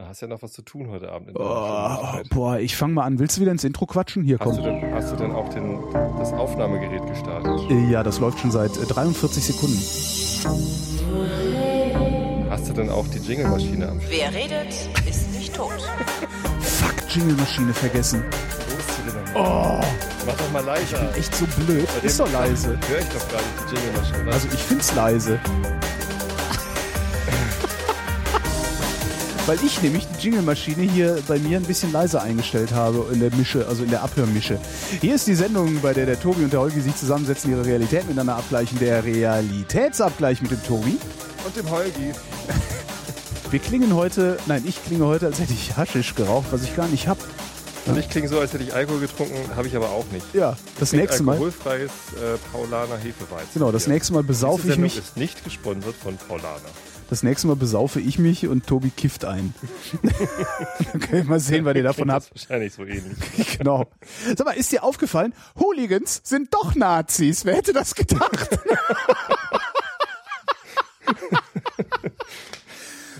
Da hast ja noch was zu tun heute Abend. In oh, boah, ich fange mal an. Willst du wieder ins Intro quatschen? Hier, komm. Hast du denn, hast du denn auch den, das Aufnahmegerät gestartet? Äh, ja, das läuft schon seit 43 äh, Sekunden. Hast du denn auch die Jingle-Maschine am Start? Wer redet, ist nicht tot. Fuck, Jingle-Maschine vergessen. Wo ist sie denn? Oh. Mach doch mal leiser. Ich bin echt so blöd. Ist doch leise. Hör ich doch gar nicht die Jingle-Maschine. Also ich find's leise. Weil ich nämlich die Jingle-Maschine hier bei mir ein bisschen leiser eingestellt habe in der Mische, also in der Abhörmische. Hier ist die Sendung, bei der der Tobi und der Holgi sich zusammensetzen, ihre Realität miteinander abgleichen. Der Realitätsabgleich mit dem Tobi. Und dem Holgi. Wir klingen heute, nein, ich klinge heute, als hätte ich Haschisch geraucht, was ich gar nicht habe. Und ich klinge so, als hätte ich Alkohol getrunken, habe ich aber auch nicht. Ja, das nächste Mal. Alkoholfreies äh, Paulaner Hefeweizen. Genau, das nächste Mal besaufe ich mich. ist nicht gesponsert von Paulaner. Das nächste Mal besaufe ich mich und Tobi kifft ein. Dann können wir mal sehen, was ihr davon habt. Wahrscheinlich so ähnlich. genau. Sag mal, ist dir aufgefallen, Hooligans sind doch Nazis. Wer hätte das gedacht?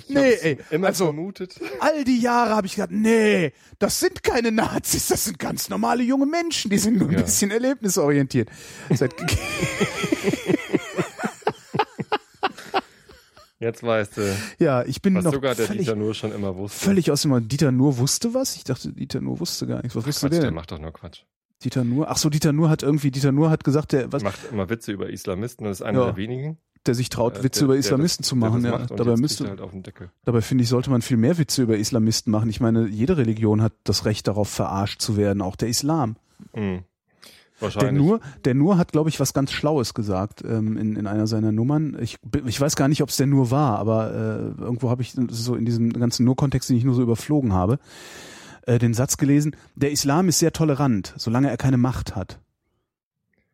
nee, ey. Immer also, vermutet. All die Jahre habe ich gedacht, nee, das sind keine Nazis, das sind ganz normale junge Menschen, die sind nur ein ja. bisschen erlebnisorientiert. Seit Jetzt weißt du. Ja, ich bin was noch sogar der völlig, Dieter Nur schon immer wusste. Völlig aus dem Dieter Nur wusste was? Ich dachte, Dieter Nur wusste gar nichts. Was Ach, wusste Quatsch, der? Der macht doch nur Quatsch. Dieter Nur? Ach so, Dieter Nur hat irgendwie, Dieter Nur hat gesagt, der was macht immer Witze über Islamisten, das ist einer ja, der wenigen. Der sich traut, äh, Witze der, über Islamisten das, zu machen, ja. Dabei müsste, halt auf den Deckel. dabei finde ich, sollte man viel mehr Witze über Islamisten machen. Ich meine, jede Religion hat das Recht darauf, verarscht zu werden, auch der Islam. Mhm. Der Nur, der Nur hat, glaube ich, was ganz Schlaues gesagt ähm, in, in einer seiner Nummern. Ich, ich weiß gar nicht, ob es der Nur war, aber äh, irgendwo habe ich so in diesem ganzen Nur-Kontext, den ich nur so überflogen habe, äh, den Satz gelesen, der Islam ist sehr tolerant, solange er keine Macht hat.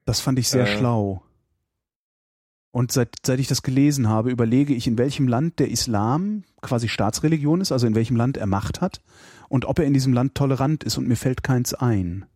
Das fand ich sehr äh. schlau. Und seit, seit ich das gelesen habe, überlege ich, in welchem Land der Islam quasi Staatsreligion ist, also in welchem Land er Macht hat und ob er in diesem Land tolerant ist und mir fällt keins ein.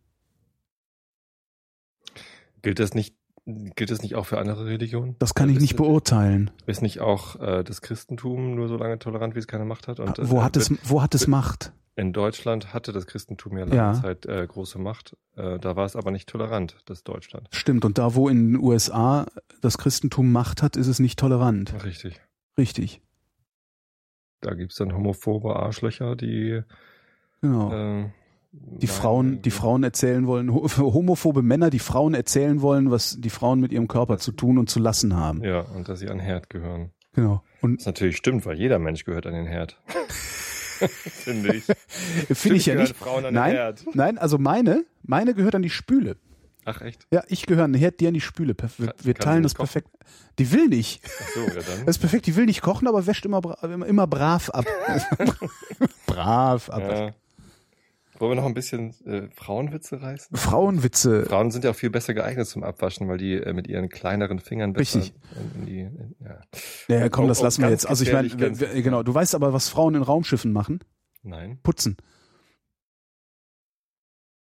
Gilt das nicht, gilt das nicht auch für andere Religionen? Das kann ich nicht beurteilen. Ist nicht auch äh, das Christentum nur so lange tolerant, wie es keine Macht hat? Und, wo, äh, hat es, wo hat es Macht? In Deutschland hatte das Christentum ja lange ja. Zeit äh, große Macht. Äh, da war es aber nicht tolerant, das Deutschland. Stimmt. Und da, wo in den USA das Christentum Macht hat, ist es nicht tolerant. Richtig. Richtig. Da gibt's dann homophobe Arschlöcher, die genau. Äh, die Frauen, die Frauen erzählen wollen, homophobe Männer, die Frauen erzählen wollen, was die Frauen mit ihrem Körper zu tun und zu lassen haben. Ja, und dass sie an den Herd gehören. Genau. Und das natürlich stimmt, weil jeder Mensch gehört an den Herd. Finde ich. Finde ich ja nicht. Frauen an nein, den Herd. nein, also meine, meine gehört an die Spüle. Ach echt? Ja, ich gehöre an den Herd, die an die Spüle. Wir, wir teilen das perfekt. Die will nicht. Ach so, ja dann. Das ist perfekt, die will nicht kochen, aber wäscht immer, immer, immer brav ab. brav ab. Ja. Wollen wir noch ein bisschen äh, Frauenwitze reißen? Frauenwitze. Frauen sind ja auch viel besser geeignet zum Abwaschen, weil die äh, mit ihren kleineren Fingern besser Richtig. In, in die, in, ja. komm, das lassen wir jetzt. Also ich meine, genau, du weißt aber, was Frauen in Raumschiffen machen? Nein. Putzen.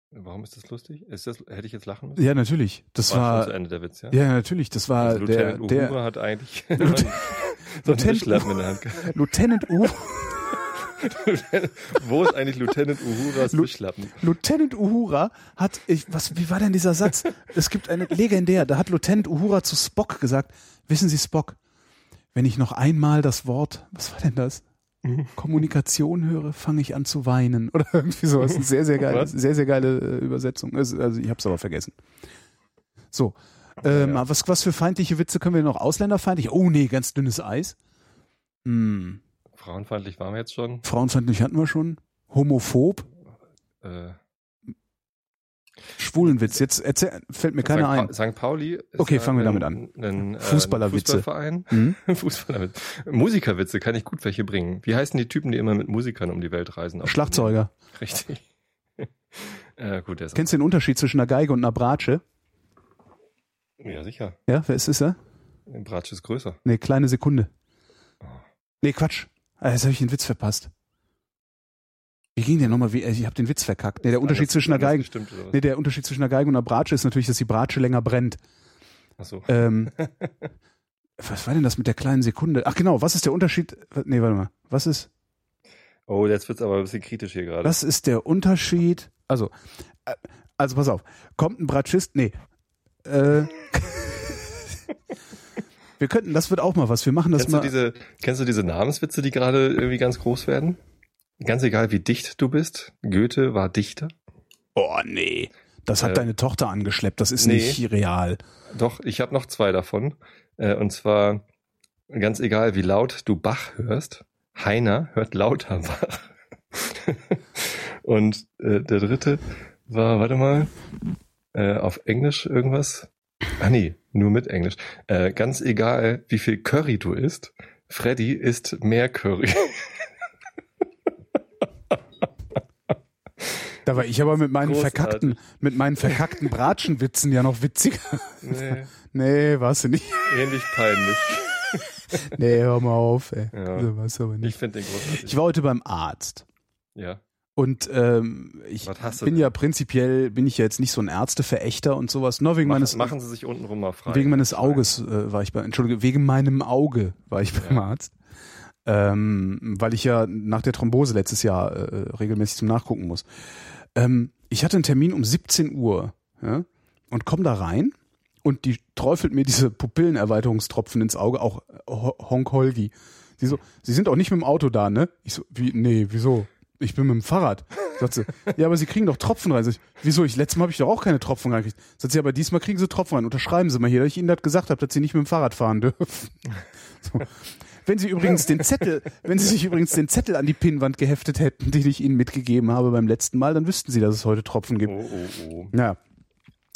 Warum ist das lustig? Ist das, hätte ich jetzt lachen müssen? Ja, natürlich. Das war, war zu Ende der Witz, ja? Ja, natürlich. Das war also der, Lieutenant der Uhura hat eigentlich so Lieutenant, in der Hand. Lieutenant Uhura. Wo ist eigentlich Lieutenant Uhuras Lu Fischlappen? Lieutenant Uhura hat, ich, was, wie war denn dieser Satz? Es gibt eine legendär, da hat Lieutenant Uhura zu Spock gesagt, wissen Sie Spock, wenn ich noch einmal das Wort, was war denn das? Kommunikation höre, fange ich an zu weinen oder irgendwie sowas. Sehr, sehr geile, sehr, sehr geile äh, Übersetzung. Also, also ich habe es aber vergessen. So, ähm, ja. was, was für feindliche Witze können wir noch? Ausländerfeindlich? Oh nee, ganz dünnes Eis. Hm. Frauenfeindlich waren wir jetzt schon. Frauenfeindlich hatten wir schon. Homophob. Äh. Schwulenwitz. Jetzt erzähl, fällt mir keiner ein. St. Pauli. Ist okay, fangen wir damit an. Ein, äh, Fußballerwitze. Fußballverein. Mhm. Fußballerwitze. Musikerwitze kann ich gut welche bringen. Wie heißen die Typen, die immer mit Musikern um die Welt reisen? Schlagzeuger. Richtig. äh, gut, der ist Kennst du den Unterschied zwischen einer Geige und einer Bratsche? Ja, sicher. Ja, wer ist es, ja? Eine Bratsche ist größer. Nee, kleine Sekunde. Oh. Nee, Quatsch. Ah, jetzt habe ich den Witz verpasst. Wie ging der nochmal? Wie, ich habe den Witz verkackt. Nee, der Unterschied zwischen einer Geige. Bestimmt, nee, der Unterschied zwischen einer Geige und einer Bratsche ist natürlich, dass die Bratsche länger brennt. Ach so. Ähm, was war denn das mit der kleinen Sekunde? Ach genau, was ist der Unterschied? Nee, warte mal. Was ist? Oh, jetzt wird's aber ein bisschen kritisch hier gerade. Das ist der Unterschied. Also, äh, also pass auf. Kommt ein Bratschist, nee. Äh, wir könnten, das wird auch mal was. Wir machen das kennst mal. Du diese, kennst du diese Namenswitze, die gerade irgendwie ganz groß werden? Ganz egal, wie dicht du bist. Goethe war Dichter. Oh nee. Das hat Äh, deine Tochter angeschleppt. Das ist nee. nicht real. Doch, ich habe noch zwei davon. Äh, und zwar, ganz egal, wie laut du Bach hörst, Heiner hört lauter Bach. und äh, der dritte war, warte mal, äh, auf Englisch irgendwas. Ah nee, nur mit Englisch. Äh, ganz egal, wie viel Curry du isst, Freddy isst mehr Curry. Da war ich aber mit meinen Großartig. verkackten, mit meinen verkackten Bratschenwitzen ja noch witziger. nee, Nee, warst du nicht. ähnlich peinlich. Nee, hör mal auf, ey. Ja. So warst du aber Ich nicht. finde den großartig. Ich war heute beim Arzt. ja. Und ähm, ich bin denn? ja prinzipiell, bin ich ja jetzt nicht so ein Ärzteverächter und sowas. Nur wegen Machen, meines, machen Sie sich untenrum mal frei. wegen meines Auges äh, war ich bei, Entschuldige, wegen meinem Auge war ich beim Arzt. Ähm, weil ich ja nach der Thrombose letztes Jahr äh, regelmäßig zum Nachgucken muss. Ähm, ich hatte einen Termin um 17 Uhr ja, und komm da rein und die träufelt mir diese Pupillenerweiterungstropfen ins Auge, auch äh, Ho- Honk Holgi. Sie so, Sie sind auch nicht mit dem Auto da, ne? Ich so, wie, nee, wieso? Ich bin mit dem Fahrrad. Sagt sie, ja, aber Sie kriegen doch Tropfen rein. Sag ich, wieso? Ich, letztes Mal habe ich doch auch keine Tropfen reingekriegt. Sagt sie, aber diesmal kriegen Sie Tropfen rein. Unterschreiben Sie mal hier, dass ich Ihnen das gesagt habe, dass Sie nicht mit dem Fahrrad fahren dürfen. So. Wenn Sie übrigens den Zettel, wenn Sie sich übrigens den Zettel an die Pinnwand geheftet hätten, den ich Ihnen mitgegeben habe beim letzten Mal, dann wüssten Sie, dass es heute Tropfen gibt. Oh, oh, oh. Ja.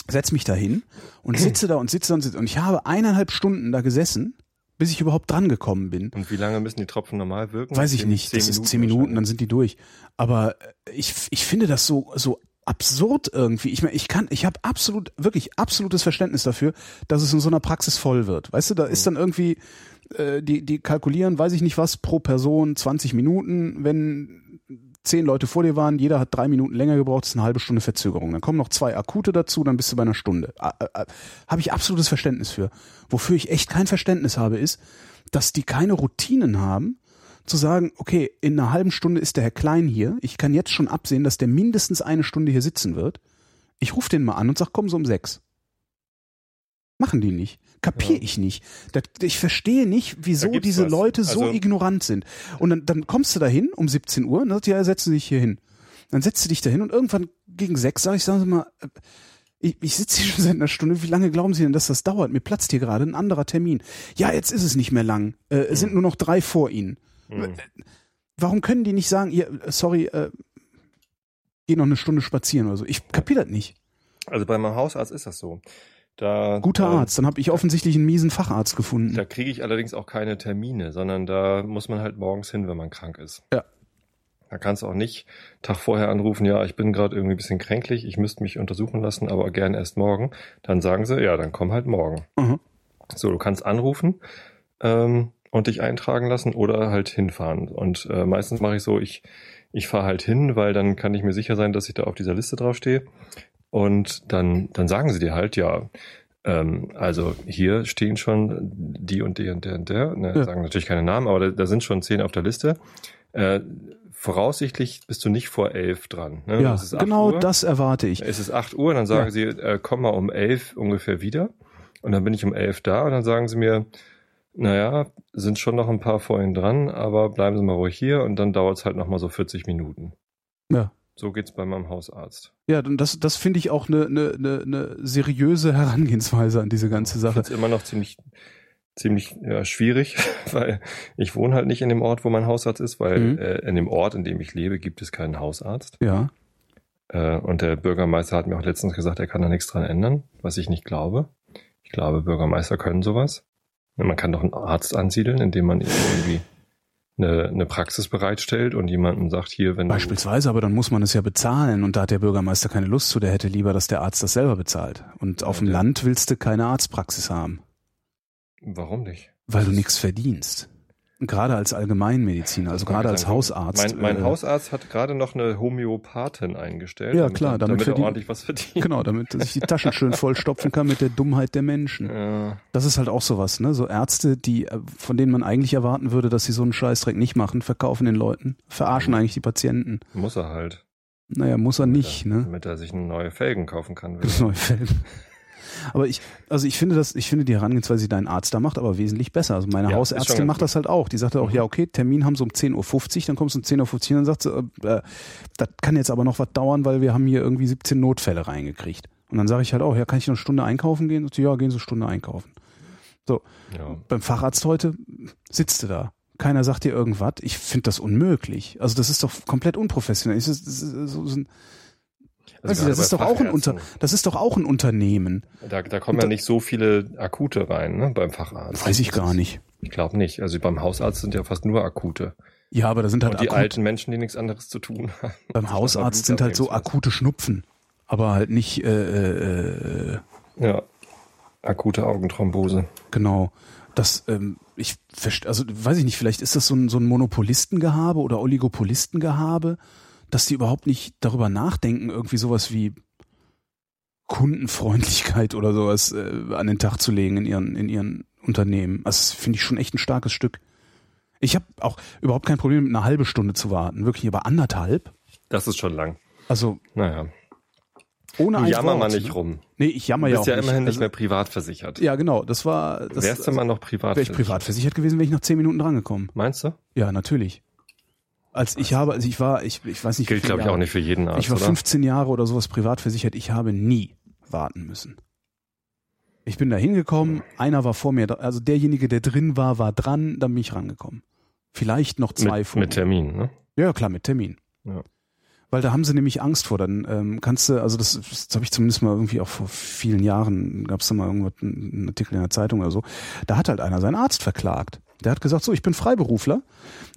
Setz mich da hin und sitze da und sitze da und sitze. Und ich habe eineinhalb Stunden da gesessen, bis ich überhaupt dran gekommen bin. Und wie lange müssen die Tropfen normal wirken? Weiß ich nicht. Das ist zehn Minuten, dann sind die durch. Aber äh, ich, ich finde das so, so absurd irgendwie. Ich meine, ich kann, ich habe absolut, wirklich absolutes Verständnis dafür, dass es in so einer Praxis voll wird. Weißt du, da ist dann irgendwie, äh, die, die kalkulieren, weiß ich nicht was, pro Person 20 Minuten, wenn zehn Leute vor dir waren, jeder hat drei Minuten länger gebraucht, das ist eine halbe Stunde Verzögerung. Dann kommen noch zwei akute dazu, dann bist du bei einer Stunde. Habe ich absolutes Verständnis für. Wofür ich echt kein Verständnis habe, ist, dass die keine Routinen haben, zu sagen, okay, in einer halben Stunde ist der Herr Klein hier, ich kann jetzt schon absehen, dass der mindestens eine Stunde hier sitzen wird. Ich rufe den mal an und sag, komm so um sechs. Machen die nicht. Kapier Ja. ich nicht. Das, ich verstehe nicht, wieso diese was. Leute so Also- ignorant sind. Und dann, dann kommst du da hin um 17 Uhr und dann sagt, ja, setzen Sie sich hier hin. Dann setzt du dich da hin und irgendwann gegen sechs sage ich, sagen Sie mal, äh, ich, ich sitze hier schon seit einer Stunde. Wie lange glauben Sie denn, dass das dauert? Mir platzt hier gerade ein anderer Termin. Ja, jetzt ist es nicht mehr lang. Äh, es sind nur noch drei vor Ihnen. Mhm. Warum können die nicht sagen, ihr, sorry, äh, geh noch eine Stunde spazieren oder so? Ich kapier das nicht. Also bei meinem Hausarzt ist das so. Da, Guter äh, Arzt. Dann habe ich offensichtlich einen miesen Facharzt gefunden. Da kriege ich allerdings auch keine Termine, sondern da muss man halt morgens hin, wenn man krank ist. Ja. Da kannst du auch nicht Tag vorher anrufen, ja, ich bin gerade irgendwie ein bisschen kränklich, ich müsste mich untersuchen lassen, aber gern erst morgen. Dann sagen sie, ja, dann komm halt morgen. Mhm. So, du kannst anrufen ähm, und dich eintragen lassen oder halt hinfahren. Und äh, meistens mache ich so, ich, ich fahre halt hin, weil dann kann ich mir sicher sein, dass ich da auf dieser Liste draufstehe. Und dann, dann sagen sie dir halt, ja, ähm, also hier stehen schon die und die und der und der. Ne, Ja. Sagen natürlich keine Namen, aber da, da sind schon zehn auf der Liste. Äh, voraussichtlich bist du nicht vor elf dran. Ne? Ja, Es ist 8 genau Uhr. das erwarte ich. Es ist 8 Uhr, dann sagen Ja. sie, äh, komm mal um 11 ungefähr wieder. Und dann bin ich um 11 da und dann sagen sie mir, naja, sind schon noch ein paar vor Ihnen dran, aber bleiben Sie mal ruhig hier und dann dauert es halt nochmal so 40 Minuten. Ja. So geht's bei meinem Hausarzt. Ja, und das, das finde ich auch eine ne, ne, ne seriöse Herangehensweise an diese ganze Sache. finde immer noch ziemlich, ziemlich ja, schwierig, weil ich wohne halt nicht in dem Ort, wo mein Hausarzt ist, weil Mhm. äh, in dem Ort, in dem ich lebe, gibt es keinen Hausarzt. Ja. Äh, und der Bürgermeister hat mir auch letztens gesagt, er kann da nichts dran ändern, was ich nicht glaube. Ich glaube, Bürgermeister können sowas. Man kann doch einen Arzt ansiedeln, indem man irgendwie eine, eine Praxis bereitstellt und jemandem sagt, hier, wenn Beispielsweise, aber dann muss man es ja bezahlen und da hat der Bürgermeister keine Lust zu, der hätte lieber, dass der Arzt das selber bezahlt. Und auf dem Land willst du keine Arztpraxis haben, warum nicht? weil du nichts verdienst. Gerade als Allgemeinmediziner, also gerade als Hausarzt. Mein, mein äh, Hausarzt hat gerade noch eine Homöopathin eingestellt. Ja, damit, klar, damit, damit er ordentlich was verdient. Genau, damit er sich die Taschen schön vollstopfen kann mit der Dummheit der Menschen. Ja. Das ist halt auch sowas, ne? So Ärzte, die, äh, von denen man eigentlich erwarten würde, dass sie so einen Scheißdreck nicht machen, verkaufen den Leuten, verarschen eigentlich die Patienten. Muss er halt. Naja, muss er damit nicht, er, ne? Damit er sich neue Felgen kaufen kann. Neue Felgen. Aber ich, also ich finde das, ich finde die Herangehensweise, die dein Arzt da macht, aber wesentlich besser. Also meine ja, Hausärztin macht das halt auch. Die sagt auch, mhm. ja, okay, Termin haben sie um 10.50 Uhr, dann kommst du um 10.50 Uhr und dann sagt sie, äh, das kann jetzt aber noch was dauern, weil wir haben hier irgendwie 17 Notfälle reingekriegt. Und dann sage ich halt auch, ja, kann ich noch eine Stunde einkaufen gehen? Und sie, ja, gehen Sie eine Stunde einkaufen. So. Ja. Beim Facharzt heute sitzt du da. Keiner sagt dir irgendwas. Ich finde das unmöglich. Also das ist doch komplett unprofessionell. Das ist, das ist so ein also das ist doch auch ein Unter das ist doch auch ein Unternehmen. Da, da kommen da, ja nicht so viele akute rein, ne, beim Facharzt. Weiß ich gar nicht. Ich glaube nicht. Also beim Hausarzt sind ja fast nur akute. Ja, aber da sind halt Und die akut, alten Menschen, die nichts anderes zu tun haben. Beim Hausarzt sind halt so akute Schnupfen, aber halt nicht äh, äh, ja akute Augenthrombose. Genau. Das ähm, ich also weiß ich nicht, vielleicht ist das so ein, so ein Monopolistengehabe oder Oligopolistengehabe dass die überhaupt nicht darüber nachdenken, irgendwie sowas wie Kundenfreundlichkeit oder sowas äh, an den Tag zu legen in ihren, in ihren Unternehmen. Also, das finde ich schon echt ein starkes Stück. Ich habe auch überhaupt kein Problem, eine halbe Stunde zu warten. Wirklich, aber anderthalb? Das ist schon lang. Also, naja. Ohne ein Jammer mal nicht rum. Nee, ich jammer ja auch nicht. Du bist ja immerhin nicht also, mehr privat versichert. Ja, genau. Das war. Das, Wärst du mal noch privat Wäre ich privat versichert gewesen, wäre ich nach zehn Minuten drangekommen. Meinst du? Ja, natürlich. Als ich habe, also ich war, ich, ich weiß nicht. Gilt, glaube ich, auch nicht für jeden Arzt. Ich war 15 Jahre oder sowas privat versichert. Ich habe nie warten müssen. Ich bin da hingekommen, einer war vor mir, also derjenige, der drin war, war dran, dann bin ich rangekommen. Vielleicht noch zwei mit, vor. Mit Termin, ne? Ja, klar, mit Termin. Ja. Weil da haben sie nämlich Angst vor. Dann ähm, kannst du, also das, das habe ich zumindest mal irgendwie auch vor vielen Jahren, gab es da mal irgendwas, einen Artikel in der Zeitung oder so. Da hat halt einer seinen Arzt verklagt. Der hat gesagt, so, ich bin Freiberufler,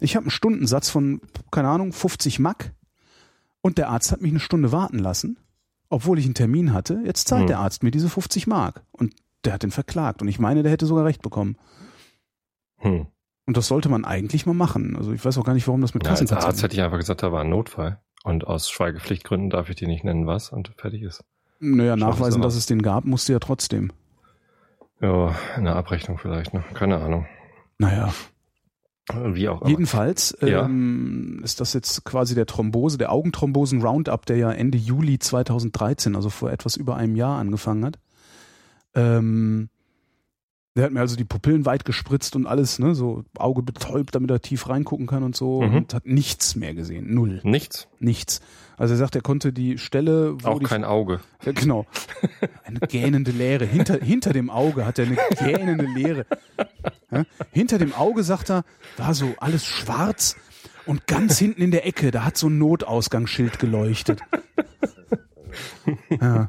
ich habe einen Stundensatz von, keine Ahnung, 50 Mack und der Arzt hat mich eine Stunde warten lassen, obwohl ich einen Termin hatte. Jetzt zahlt hm. der Arzt mir diese 50 Mark und der hat den verklagt und ich meine, der hätte sogar recht bekommen. Hm. Und das sollte man eigentlich mal machen. Also ich weiß auch gar nicht, warum das mit ja, Als Arzt hätte ich einfach gesagt, da war ein Notfall. Und aus Schweigepflichtgründen darf ich dir nicht nennen, was und fertig ist. Naja, nachweisen, dass es den gab, musste ja trotzdem. Ja, eine Abrechnung vielleicht, ne? Keine Ahnung. Naja. Wie auch immer. Jedenfalls ja. ähm, ist das jetzt quasi der Thrombose, der Augenthrombosen-Roundup, der ja Ende Juli 2013, also vor etwas über einem Jahr angefangen hat. Ähm, der hat mir also die Pupillen weit gespritzt und alles, ne, so Auge betäubt, damit er tief reingucken kann und so mhm. und hat nichts mehr gesehen. Null. Nichts? Nichts. Also er sagt, er konnte die Stelle, wo. Auch die, kein Auge. Ja, genau. Eine gähnende Leere. Hinter, hinter dem Auge hat er eine gähnende Leere. Ja? Hinter dem Auge, sagt er, war so alles schwarz und ganz hinten in der Ecke, da hat so ein Notausgangsschild geleuchtet. Ja.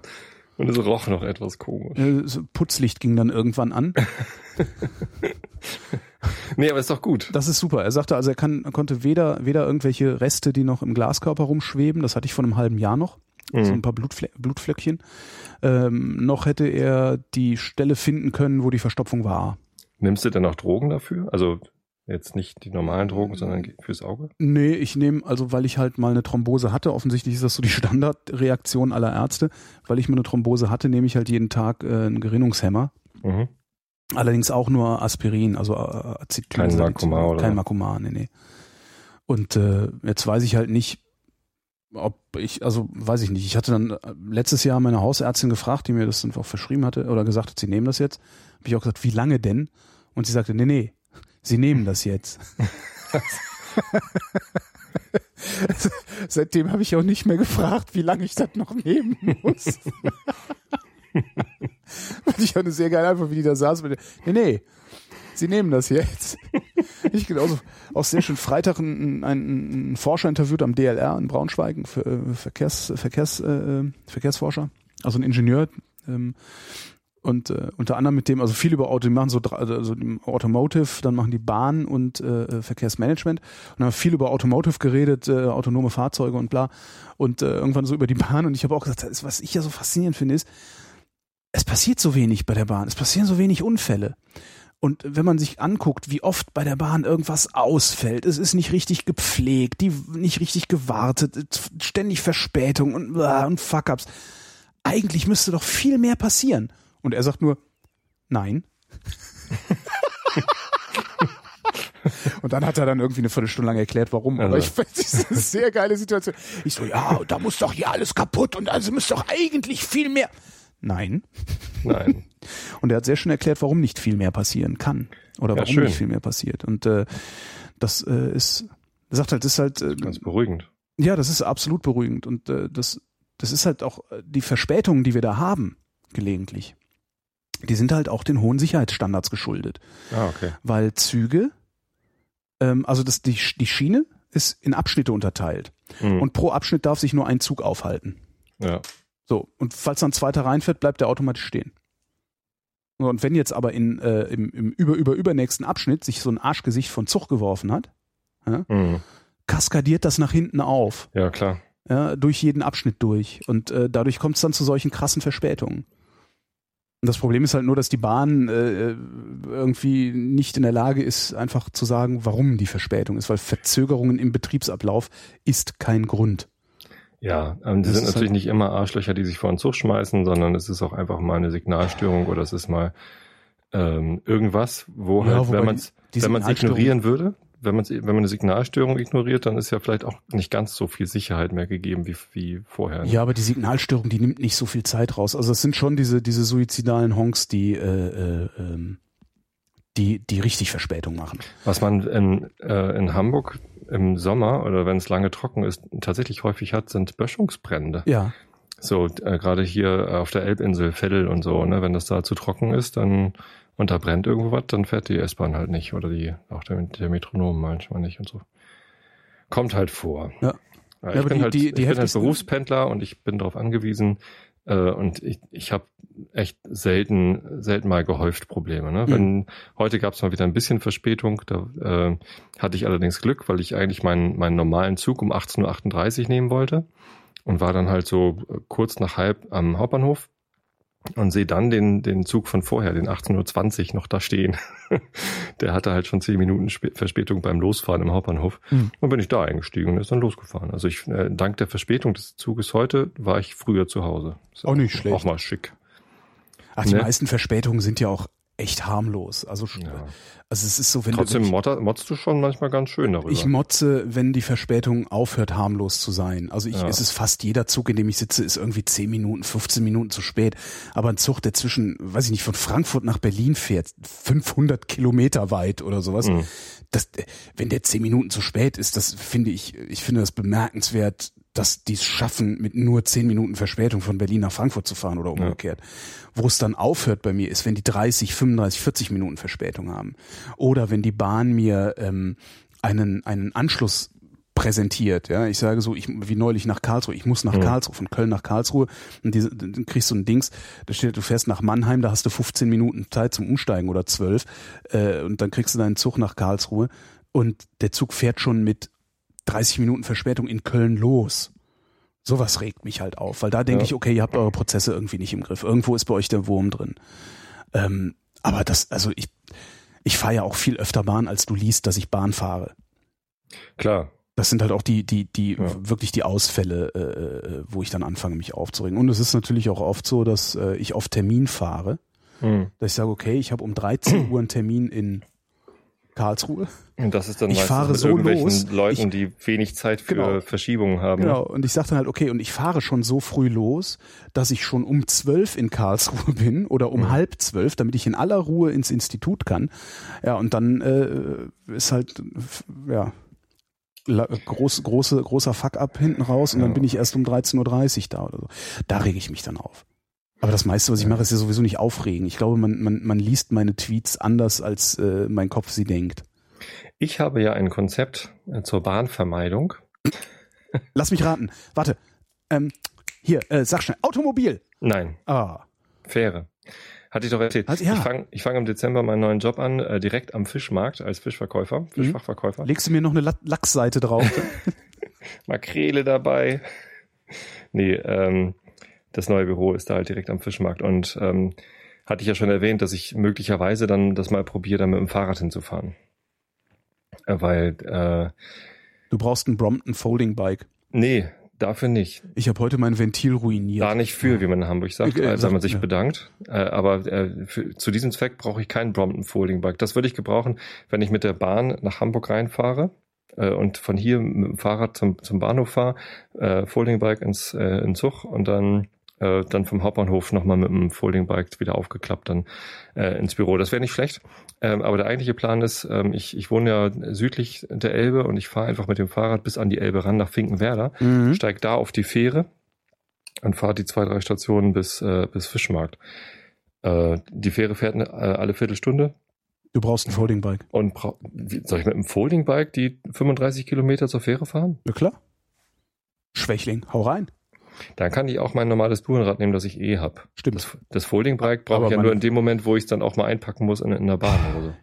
Und es roch noch etwas komisch. Putzlicht ging dann irgendwann an. nee, aber ist doch gut. Das ist super. Er sagte also, er kann, konnte weder, weder irgendwelche Reste, die noch im Glaskörper rumschweben, das hatte ich vor einem halben Jahr noch, mhm. so ein paar Blutfle Blutflöckchen, ähm, noch hätte er die Stelle finden können, wo die Verstopfung war. Nimmst du denn auch Drogen dafür? Also Jetzt nicht die normalen Drogen, sondern fürs Auge? Nee, ich nehme, also weil ich halt mal eine Thrombose hatte, offensichtlich ist das so die Standardreaktion aller Ärzte, weil ich mal eine Thrombose hatte, nehme ich halt jeden Tag äh, einen Gerinnungshemmer. Mhm. Allerdings auch nur Aspirin, also äh, Acetyl. Kein Makoma, oder? Kein Makoma, nee, nee. Und äh, jetzt weiß ich halt nicht, ob ich, also weiß ich nicht. Ich hatte dann äh, letztes Jahr meine Hausärztin gefragt, die mir das dann auch verschrieben hatte oder gesagt hat, sie nehmen das jetzt. Habe ich auch gesagt, wie lange denn? Und sie sagte, nee, nee, Sie nehmen das jetzt. Seitdem habe ich auch nicht mehr gefragt, wie lange ich das noch nehmen muss. Fand ich auch eine sehr geile Antwort, wie die da saß. Nee, nee, sie nehmen das jetzt. Ich genauso, auch sehr schön Freitag ein, ein, ein Forscher interviewt am DLR in Braunschweig, äh, Verkehrs, Verkehrs, äh, Verkehrsforscher, also ein Ingenieur, ähm, und äh, unter anderem mit dem, also viel über Auto, die machen so also Automotive, dann machen die Bahn und äh, Verkehrsmanagement. Und haben viel über Automotive geredet, äh, autonome Fahrzeuge und bla. Und äh, irgendwann so über die Bahn. Und ich habe auch gesagt, das, was ich ja so faszinierend finde ist, es passiert so wenig bei der Bahn, es passieren so wenig Unfälle. Und wenn man sich anguckt, wie oft bei der Bahn irgendwas ausfällt, es ist nicht richtig gepflegt, die nicht richtig gewartet, ständig Verspätung und, und Fuck-ups. Eigentlich müsste doch viel mehr passieren. Und er sagt nur, nein. Und dann hat er dann irgendwie eine Viertelstunde lang erklärt, warum. Aber ich fand eine sehr geile Situation. Ich so, ja, da muss doch hier alles kaputt und also müsste doch eigentlich viel mehr. Nein. Nein. Und er hat sehr schön erklärt, warum nicht viel mehr passieren kann. Oder warum schön. nicht viel mehr passiert. Und äh, das äh, ist, er sagt halt, das ist halt. Äh, Ganz beruhigend. ja, das ist absolut beruhigend. Und äh, das, das ist halt auch äh, die Verspätungen, die wir da haben, gelegentlich. Die sind halt auch den hohen Sicherheitsstandards geschuldet. Ah, okay. Weil Züge, ähm, also das, die, die Schiene ist in Abschnitte unterteilt. Hm. Und pro Abschnitt darf sich nur ein Zug aufhalten. ja. So, und falls dann ein zweiter reinfährt, bleibt der automatisch stehen. Und wenn jetzt aber in, äh, im, im über, über, übernächsten Abschnitt sich so ein Arschgesicht von Zug geworfen hat, Hm. kaskadiert das nach hinten auf, ja, klar. ja, durch jeden Abschnitt durch. Und äh, dadurch kommt es dann zu solchen krassen Verspätungen. Das Problem ist halt nur, dass die Bahn äh, irgendwie nicht in der Lage ist, einfach zu sagen, warum die Verspätung ist, weil Verzögerungen im Betriebsablauf ist kein Grund. Ja, ähm, die Das sind natürlich halt- nicht immer Arschlöcher, die sich vor den Zug schmeißen, sondern es ist auch einfach mal eine Signalstörung oder es ist mal ähm, irgendwas, wo Ja, halt, wenn man es wenn man ignorieren würde, wenn man wenn man eine Signalstörung ignoriert, dann ist ja vielleicht auch nicht ganz so viel Sicherheit mehr gegeben wie wie vorher. ne? Ja, aber die Signalstörung, die nimmt nicht so viel Zeit raus. Also es sind schon diese, diese suizidalen Honks, die, äh, äh, ähm, die, die richtig Verspätung machen. Was man in, äh, in Hamburg im Sommer oder wenn es lange trocken ist, tatsächlich häufig hat, sind Böschungsbrände. Ja. So, äh, gerade hier auf der Elbinsel, Veddel und so, ne, wenn das da zu trocken ist, dann und da brennt irgendwo was, dann fährt die S-Bahn halt nicht oder die auch der, der Metronom manchmal nicht und so. Kommt halt vor. Ja. Ja, ich bin die- halt, die- ich die bin halt Berufspendler und ich bin darauf angewiesen äh, und ich, ich habe echt selten selten mal gehäuft Probleme. Ne? Mhm. Wenn heute gab es mal wieder ein bisschen Verspätung, da äh, hatte ich allerdings Glück, weil ich eigentlich meinen meinen normalen Zug um 18:38 Uhr nehmen wollte und war dann halt so äh, kurz nach halb am Hauptbahnhof und sehe dann den, den Zug von vorher, den 18.20 Uhr noch da stehen. Der hatte halt schon zehn Minuten Sp Verspätung beim Losfahren im Hauptbahnhof. Mhm. Und bin ich da eingestiegen und ist dann losgefahren. Also ich, äh, dank der Verspätung des Zuges heute war ich früher zu Hause. Ist Auch nicht schlecht. Auch mal schick. Ach, die Ne? meisten Verspätungen sind ja auch echt harmlos. Also, Ja. also es ist so, wenn Trotzdem du, motter, motzt du schon manchmal ganz schön darüber. ich motze, wenn die Verspätung aufhört, harmlos zu sein. Also ich, Ja. es ist fast jeder Zug, in dem ich sitze, ist irgendwie 10 Minuten, 15 Minuten zu spät. Aber ein Zug, der zwischen, weiß ich nicht, von Frankfurt nach Berlin fährt, 500 Kilometer weit oder sowas, Mhm. das, wenn der 10 Minuten zu spät ist, das finde ich, ich finde das bemerkenswert, dass die es schaffen, mit nur 10 Minuten Verspätung von Berlin nach Frankfurt zu fahren oder umgekehrt. Wo es dann aufhört bei mir, ist, wenn die 30, 35, 40 Minuten Verspätung haben. Oder wenn die Bahn mir ähm, einen, einen Anschluss präsentiert. Ja, ich sage so, ich wie neulich nach Karlsruhe, ich muss nach Mhm. Karlsruhe, von Köln nach Karlsruhe und diese, dann kriegst du ein Dings, da steht, du fährst nach Mannheim, da hast du 15 Minuten Zeit zum Umsteigen oder 12 äh, und dann kriegst du deinen Zug nach Karlsruhe und der Zug fährt schon mit 30 Minuten Verspätung in Köln los. Sowas regt mich halt auf, weil da denke Ja. ich, okay, ihr habt eure Prozesse irgendwie nicht im Griff. Irgendwo ist bei euch der Wurm drin. Ähm, aber das, also ich, ich fahre ja auch viel öfter Bahn, als du liest, dass ich Bahn fahre. Klar. Das sind halt auch die, die, die Ja. wirklich die Ausfälle, äh, äh, wo ich dann anfange, mich aufzuregen. Und es ist natürlich auch oft so, dass äh, ich auf Termin fahre, Mhm. dass ich sage, okay, ich habe um 13 Uhr einen Termin in Karlsruhe. Und das ist dann Ich fahre mit so irgendwelchen los, Leuten, die wenig Zeit für Genau. Verschiebungen haben. Genau. Und ich sage dann halt, okay, und ich fahre schon so früh los, dass ich schon um zwölf in Karlsruhe bin oder um Mhm. halb zwölf, damit ich in aller Ruhe ins Institut kann. Ja, und dann äh, ist halt, ja, groß, große, großer Fuck-up hinten raus und dann Ja. bin ich erst um 13.30 Uhr da oder so. Da rege ich mich dann auf. Aber das meiste, was ich mache, ist ja sowieso nicht aufregen. Ich glaube, man, man, man liest meine Tweets anders, als äh, mein Kopf sie denkt. Ich habe ja ein Konzept äh, zur Bahnvermeidung. Lass mich raten. Warte. Ähm, hier, äh, sag schnell. Automobil. Nein, Ah. Fähre. Hatte ich doch erzählt. Also, ja. Ich fange fang im Dezember meinen neuen Job an, äh, direkt am Fischmarkt als Fischverkäufer, Fischfachverkäufer. Legst du mir noch eine La- Lachsseite drauf? Makrele dabei. Nee, ähm, das neue Büro ist da halt direkt am Fischmarkt und ähm, hatte ich ja schon erwähnt, dass ich möglicherweise dann das mal probiere, dann mit dem Fahrrad hinzufahren. Äh, weil äh, Du brauchst ein Brompton Folding Bike. nee, dafür nicht. Ich habe heute mein Ventil ruiniert. Da nicht für, wie man in Hamburg sagt, Äh, äh, wenn man sich ja. bedankt. Äh, aber äh, für, zu diesem Zweck brauche ich keinen Brompton Folding Bike. Das würde ich gebrauchen, wenn ich mit der Bahn nach Hamburg reinfahre äh, und von hier mit dem Fahrrad zum, zum Bahnhof fahre, äh, Folding Bike ins äh, in Zug und dann äh, dann vom Hauptbahnhof nochmal mit dem Folding Bike wieder aufgeklappt dann äh, ins Büro. Das wäre nicht schlecht. Ähm, aber der eigentliche Plan ist, ähm, ich, ich wohne ja südlich der Elbe und ich fahre einfach mit dem Fahrrad bis an die Elbe ran nach Finkenwerder Mhm. steig da auf die Fähre und fahre die zwei, drei Stationen bis, äh, bis Fischmarkt. Äh, die Fähre fährt äh, alle Viertelstunde Du brauchst ein Folding Bike. und brau- wie, soll ich mit einem Folding-Bike die 35 Kilometer zur Fähre fahren? Ja klar. Schwächling, hau rein. Dann kann ich auch mein normales Tourenrad nehmen, das ich eh hab. Stimmt. Das, das Folding-Bike brauche Aber ich ja nur in dem Moment, wo ich es dann auch mal einpacken muss in, in der Bahn oder so.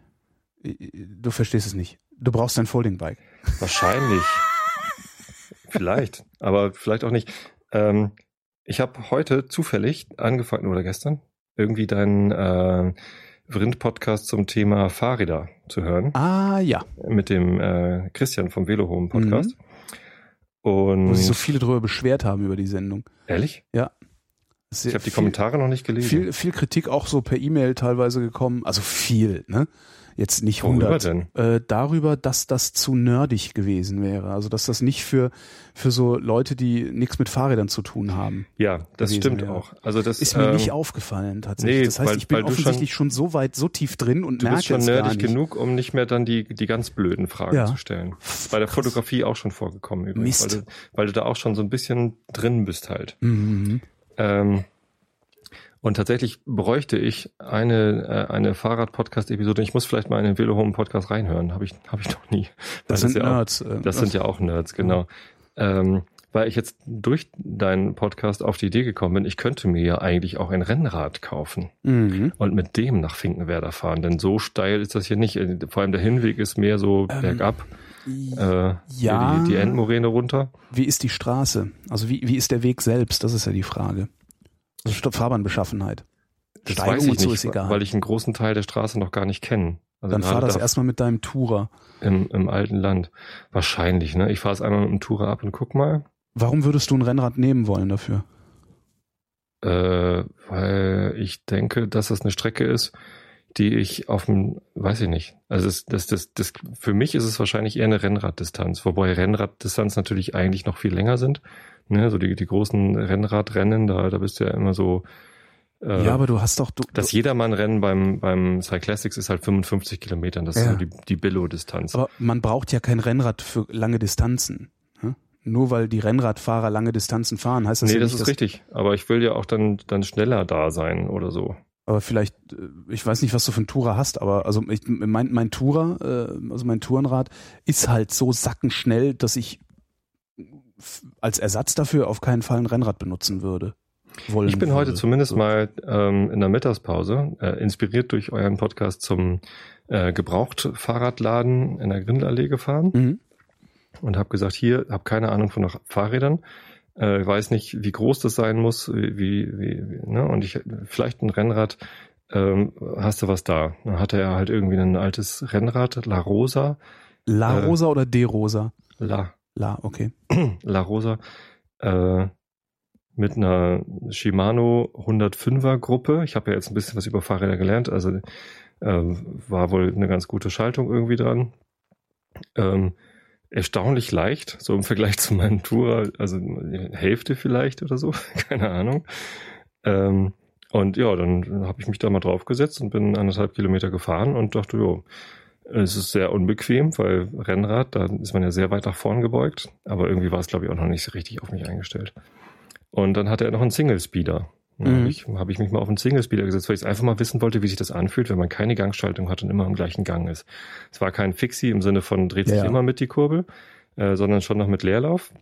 Du verstehst es nicht. Du brauchst ein Folding Bike. Wahrscheinlich. vielleicht, aber vielleicht auch nicht. Ähm, ich habe heute zufällig angefangen, oder gestern, irgendwie deinen äh, Vrind-Podcast zum Thema Fahrräder zu hören. Ah ja, Mit dem äh, Christian vom Velohome Podcast. Und wo sich so viele drüber beschwert haben über die Sendung. ehrlich? Sehr Ich habe die Kommentare noch nicht gelesen. Viel, viel Kritik auch so per E-Mail teilweise gekommen. Also viel, ne? Jetzt nicht Worüber 100. denn? Äh, darüber, dass das zu nerdig gewesen wäre. Also dass das nicht für für so Leute, die nichts mit Fahrrädern zu tun haben. Ja, das stimmt wäre. auch. Also das Ist mir ähm, nicht aufgefallen tatsächlich. nee, das heißt, weil- ich bin offensichtlich schon, so weit, so tief drin und Du merke bist schon nerdig genug, um nicht mehr dann die, die ganz blöden Fragen Ja. zu stellen. Bei der Krass. Fotografie auch schon vorgekommen übrigens, Mist. Weil, du, weil du da auch schon so ein bisschen drin bist halt. Mhm. Ähm, und tatsächlich bräuchte ich eine, äh, eine Fahrrad-Podcast-Episode. Ich muss vielleicht mal in den Velohome-Podcast reinhören. Habe ich, hab ich noch nie. Das Weil sind ja auch, Nerds. äh, Das sind ja auch Nerds, genau. Ähm, weil ich jetzt durch deinen Podcast auf die Idee gekommen bin, ich könnte mir ja eigentlich auch ein Rennrad kaufen Mhm. und mit dem nach Finkenwerder fahren. Denn so steil ist das hier nicht. Äh, Vor allem der Hinweg ist mehr so Ähm, bergab. Äh, ja. die, die Endmoräne runter. Wie ist die Straße? Also wie, wie ist der Weg selbst? Das ist ja die Frage. Also Fahrbahn-Beschaffenheit. Das Steigung weiß ich und so nicht, ist egal. weil ich einen großen Teil der Straße noch gar nicht kenne. Also Dann fahr das da erstmal mit deinem Tourer. im, im alten Land. Wahrscheinlich, ne? Ich fahre es einmal mit dem Tourer ab und guck mal. Warum würdest du ein Rennrad nehmen wollen dafür? Äh, weil ich denke, dass das eine Strecke ist, die ich auf dem, weiß ich nicht. Also das, das, das, das, für mich ist es wahrscheinlich eher eine Rennraddistanz, wobei Rennraddistanz natürlich eigentlich noch viel länger sind. Ne, so die, die großen Rennradrennen, da, da bist du ja immer so. Äh, ja, aber du hast doch. Du, das Jedermann-Rennen beim, beim Cyclassics ist halt 55 Kilometern. Das ist Ja. so die, die Billo-Distanz. aber man braucht ja kein Rennrad für lange Distanzen. hm? Nur weil die Rennradfahrer lange Distanzen fahren, heißt das Nee, ja das nicht, ist dass, richtig. Aber ich will ja auch dann, dann schneller da sein oder so. Aber vielleicht, äh, ich weiß nicht, was du für einen Tourer hast, aber also ich, mein, mein Tourer, äh, also mein Tourenrad ist halt so sackenschnell, dass ich als Ersatz dafür auf keinen Fall ein Rennrad benutzen würde. Wollen Ich bin heute würde. zumindest So. mal ähm, in der Mittagspause, äh, inspiriert durch euren Podcast zum äh, Gebrauchtfahrradladen in der Grindelallee gefahren Mhm. und habe gesagt, hier, habe keine Ahnung von noch Fahrrädern, äh, weiß nicht, wie groß das sein muss, wie, wie, wie ne? und ich vielleicht ein Rennrad, ähm, hast du was da? Dann hatte er halt irgendwie ein altes Rennrad, La Rosa, La äh, Rosa oder De Rosa? La La, okay. La Rosa äh, mit einer Shimano 105er Gruppe. Ich habe ja jetzt ein bisschen was über Fahrräder gelernt, also ähm, war wohl eine ganz gute Schaltung irgendwie dran. Ähm, erstaunlich leicht, so im Vergleich zu meinem Tourer, also Hälfte vielleicht oder so, keine Ahnung. Ähm, und ja, dann habe ich mich da mal draufgesetzt und bin anderthalb Kilometer gefahren und dachte, jo, es ist sehr unbequem, weil Rennrad, da ist man ja sehr weit nach vorn gebeugt, aber irgendwie war es, glaube ich, auch noch nicht so richtig auf mich eingestellt. Und dann hatte er noch einen Single-Speeder. Mhm. habe ich, hab ich mich mal auf einen Single-Speeder gesetzt, weil ich einfach mal wissen wollte, wie sich das anfühlt, wenn man keine Gangschaltung hat und immer im gleichen Gang ist. Es war kein Fixie im Sinne von dreht sich Ja, ja. immer mit die Kurbel, äh, sondern schon noch mit Leerlauf.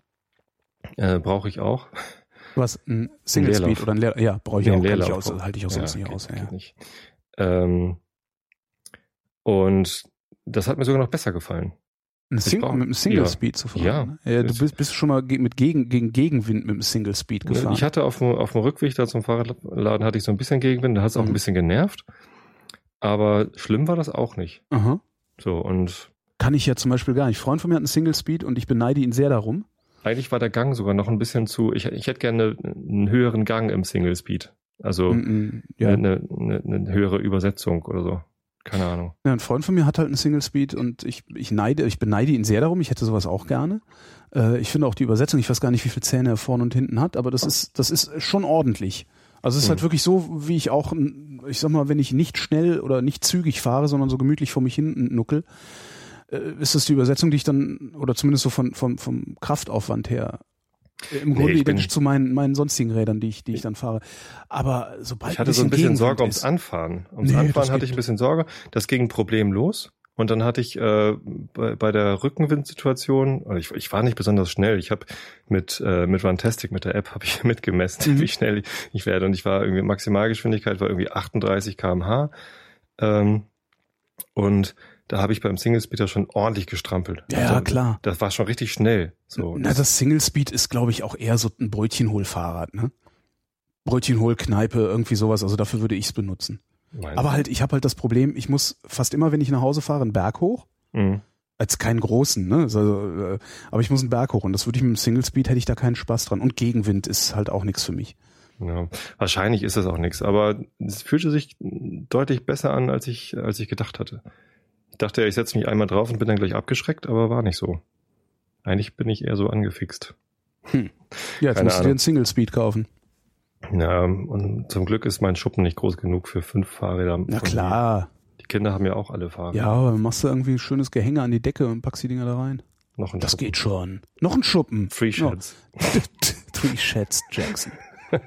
Äh, Brauche ich auch. Was, ein Single Leerlauf. Speed oder ein Leer, ja, brauche ich Nee, auch, kann ich Leerlauf. aus, halte ich auch sonst nicht geht- aus. geht Ja. nicht. Ähm, und das hat mir sogar noch besser gefallen. Ein Sing mit einem Single ja. Speed zu fahren. Ja. ne? ja du bist, bist du schon mal mit gegen, gegen Gegenwind mit einem Single Speed gefahren. Ich hatte auf dem, auf dem Rückweg da zum Fahrradladen hatte ich so ein bisschen Gegenwind, da hat es auch Mhm. ein bisschen genervt. Aber schlimm war das auch nicht. Aha. So, und Kann ich ja zum Beispiel gar nicht. Ein Freund von mir hat einen Single Speed und ich beneide ihn sehr darum. eigentlich war der Gang sogar noch ein bisschen zu, ich, ich hätte gerne einen höheren Gang im Single Speed. Also Mm, mm, ja. eine, eine, eine höhere Übersetzung oder so. Keine Ahnung. Ja, ein Freund von mir hat halt einen Single Speed und ich, ich neide, ich beneide ihn sehr darum. Ich hätte sowas auch gerne. Äh, ich finde auch die Übersetzung, ich weiß gar nicht, wie viele Zähne er vorne und hinten hat, aber das ist, das ist schon ordentlich. Also es ist Hm. halt wirklich so, wie ich auch, ich sag mal, wenn ich nicht schnell oder nicht zügig fahre, sondern so gemütlich vor mich hin nuckel, äh, ist das die Übersetzung, die ich dann, oder zumindest so von, von, vom Kraftaufwand her, im Grunde ich bin- identisch zu meinen, meinen sonstigen Rädern, die ich, die ich dann fahre. Aber sobald Ich hatte so ein bisschen Gegenwind Sorge ums ist- Anfahren. Ums Nee, Anfahren hatte ich ein bisschen Sorge. Das ging problemlos. Und dann hatte ich äh, bei, bei der Rückenwindsituation, ich, ich war nicht besonders schnell. Ich habe mit äh, mit Runtastic, mit der App, habe ich mitgemessen, Mhm. wie schnell ich werde. Und ich war irgendwie Maximalgeschwindigkeit war irgendwie 38 km/h. Ähm, und da habe ich beim Single Speeder schon ordentlich gestrampelt. Ja, Also, klar. Das war schon richtig schnell. So, Na, das Single Speed ist, glaube ich, auch eher so ein Brötchenholfahrrad, ne? Brötchenholkneipe, irgendwie sowas. Also dafür würde ich es benutzen. Meinst Aber halt, ich habe halt das Problem, ich muss fast immer, wenn ich nach Hause fahre, einen Berg hoch. Mhm. Als keinen großen, ne? Also, äh, aber ich muss einen Berg hoch und das würde ich mit dem Single Speed hätte ich da keinen Spaß dran. Und Gegenwind ist halt auch nichts für mich. Ja, wahrscheinlich ist es auch nichts, aber es fühlte sich deutlich besser an, als ich, als ich gedacht hatte. Ich dachte, ja, ich setze mich einmal drauf und bin dann gleich abgeschreckt, aber war nicht so. Eigentlich bin ich eher so angefixt. Ja, jetzt Keine musst du dir einen Single Speed kaufen. Ja, und zum Glück ist mein Schuppen nicht groß genug für fünf Fahrräder. Na klar. Die, die Kinder haben ja auch alle Fahrräder. Ja, aber dann machst du irgendwie ein schönes Gehänge an die Decke und packst die Dinger da rein. noch ein Das Schuppen. geht schon. Noch ein Schuppen. Free Ja. Sheds. Three Sheds Jackson.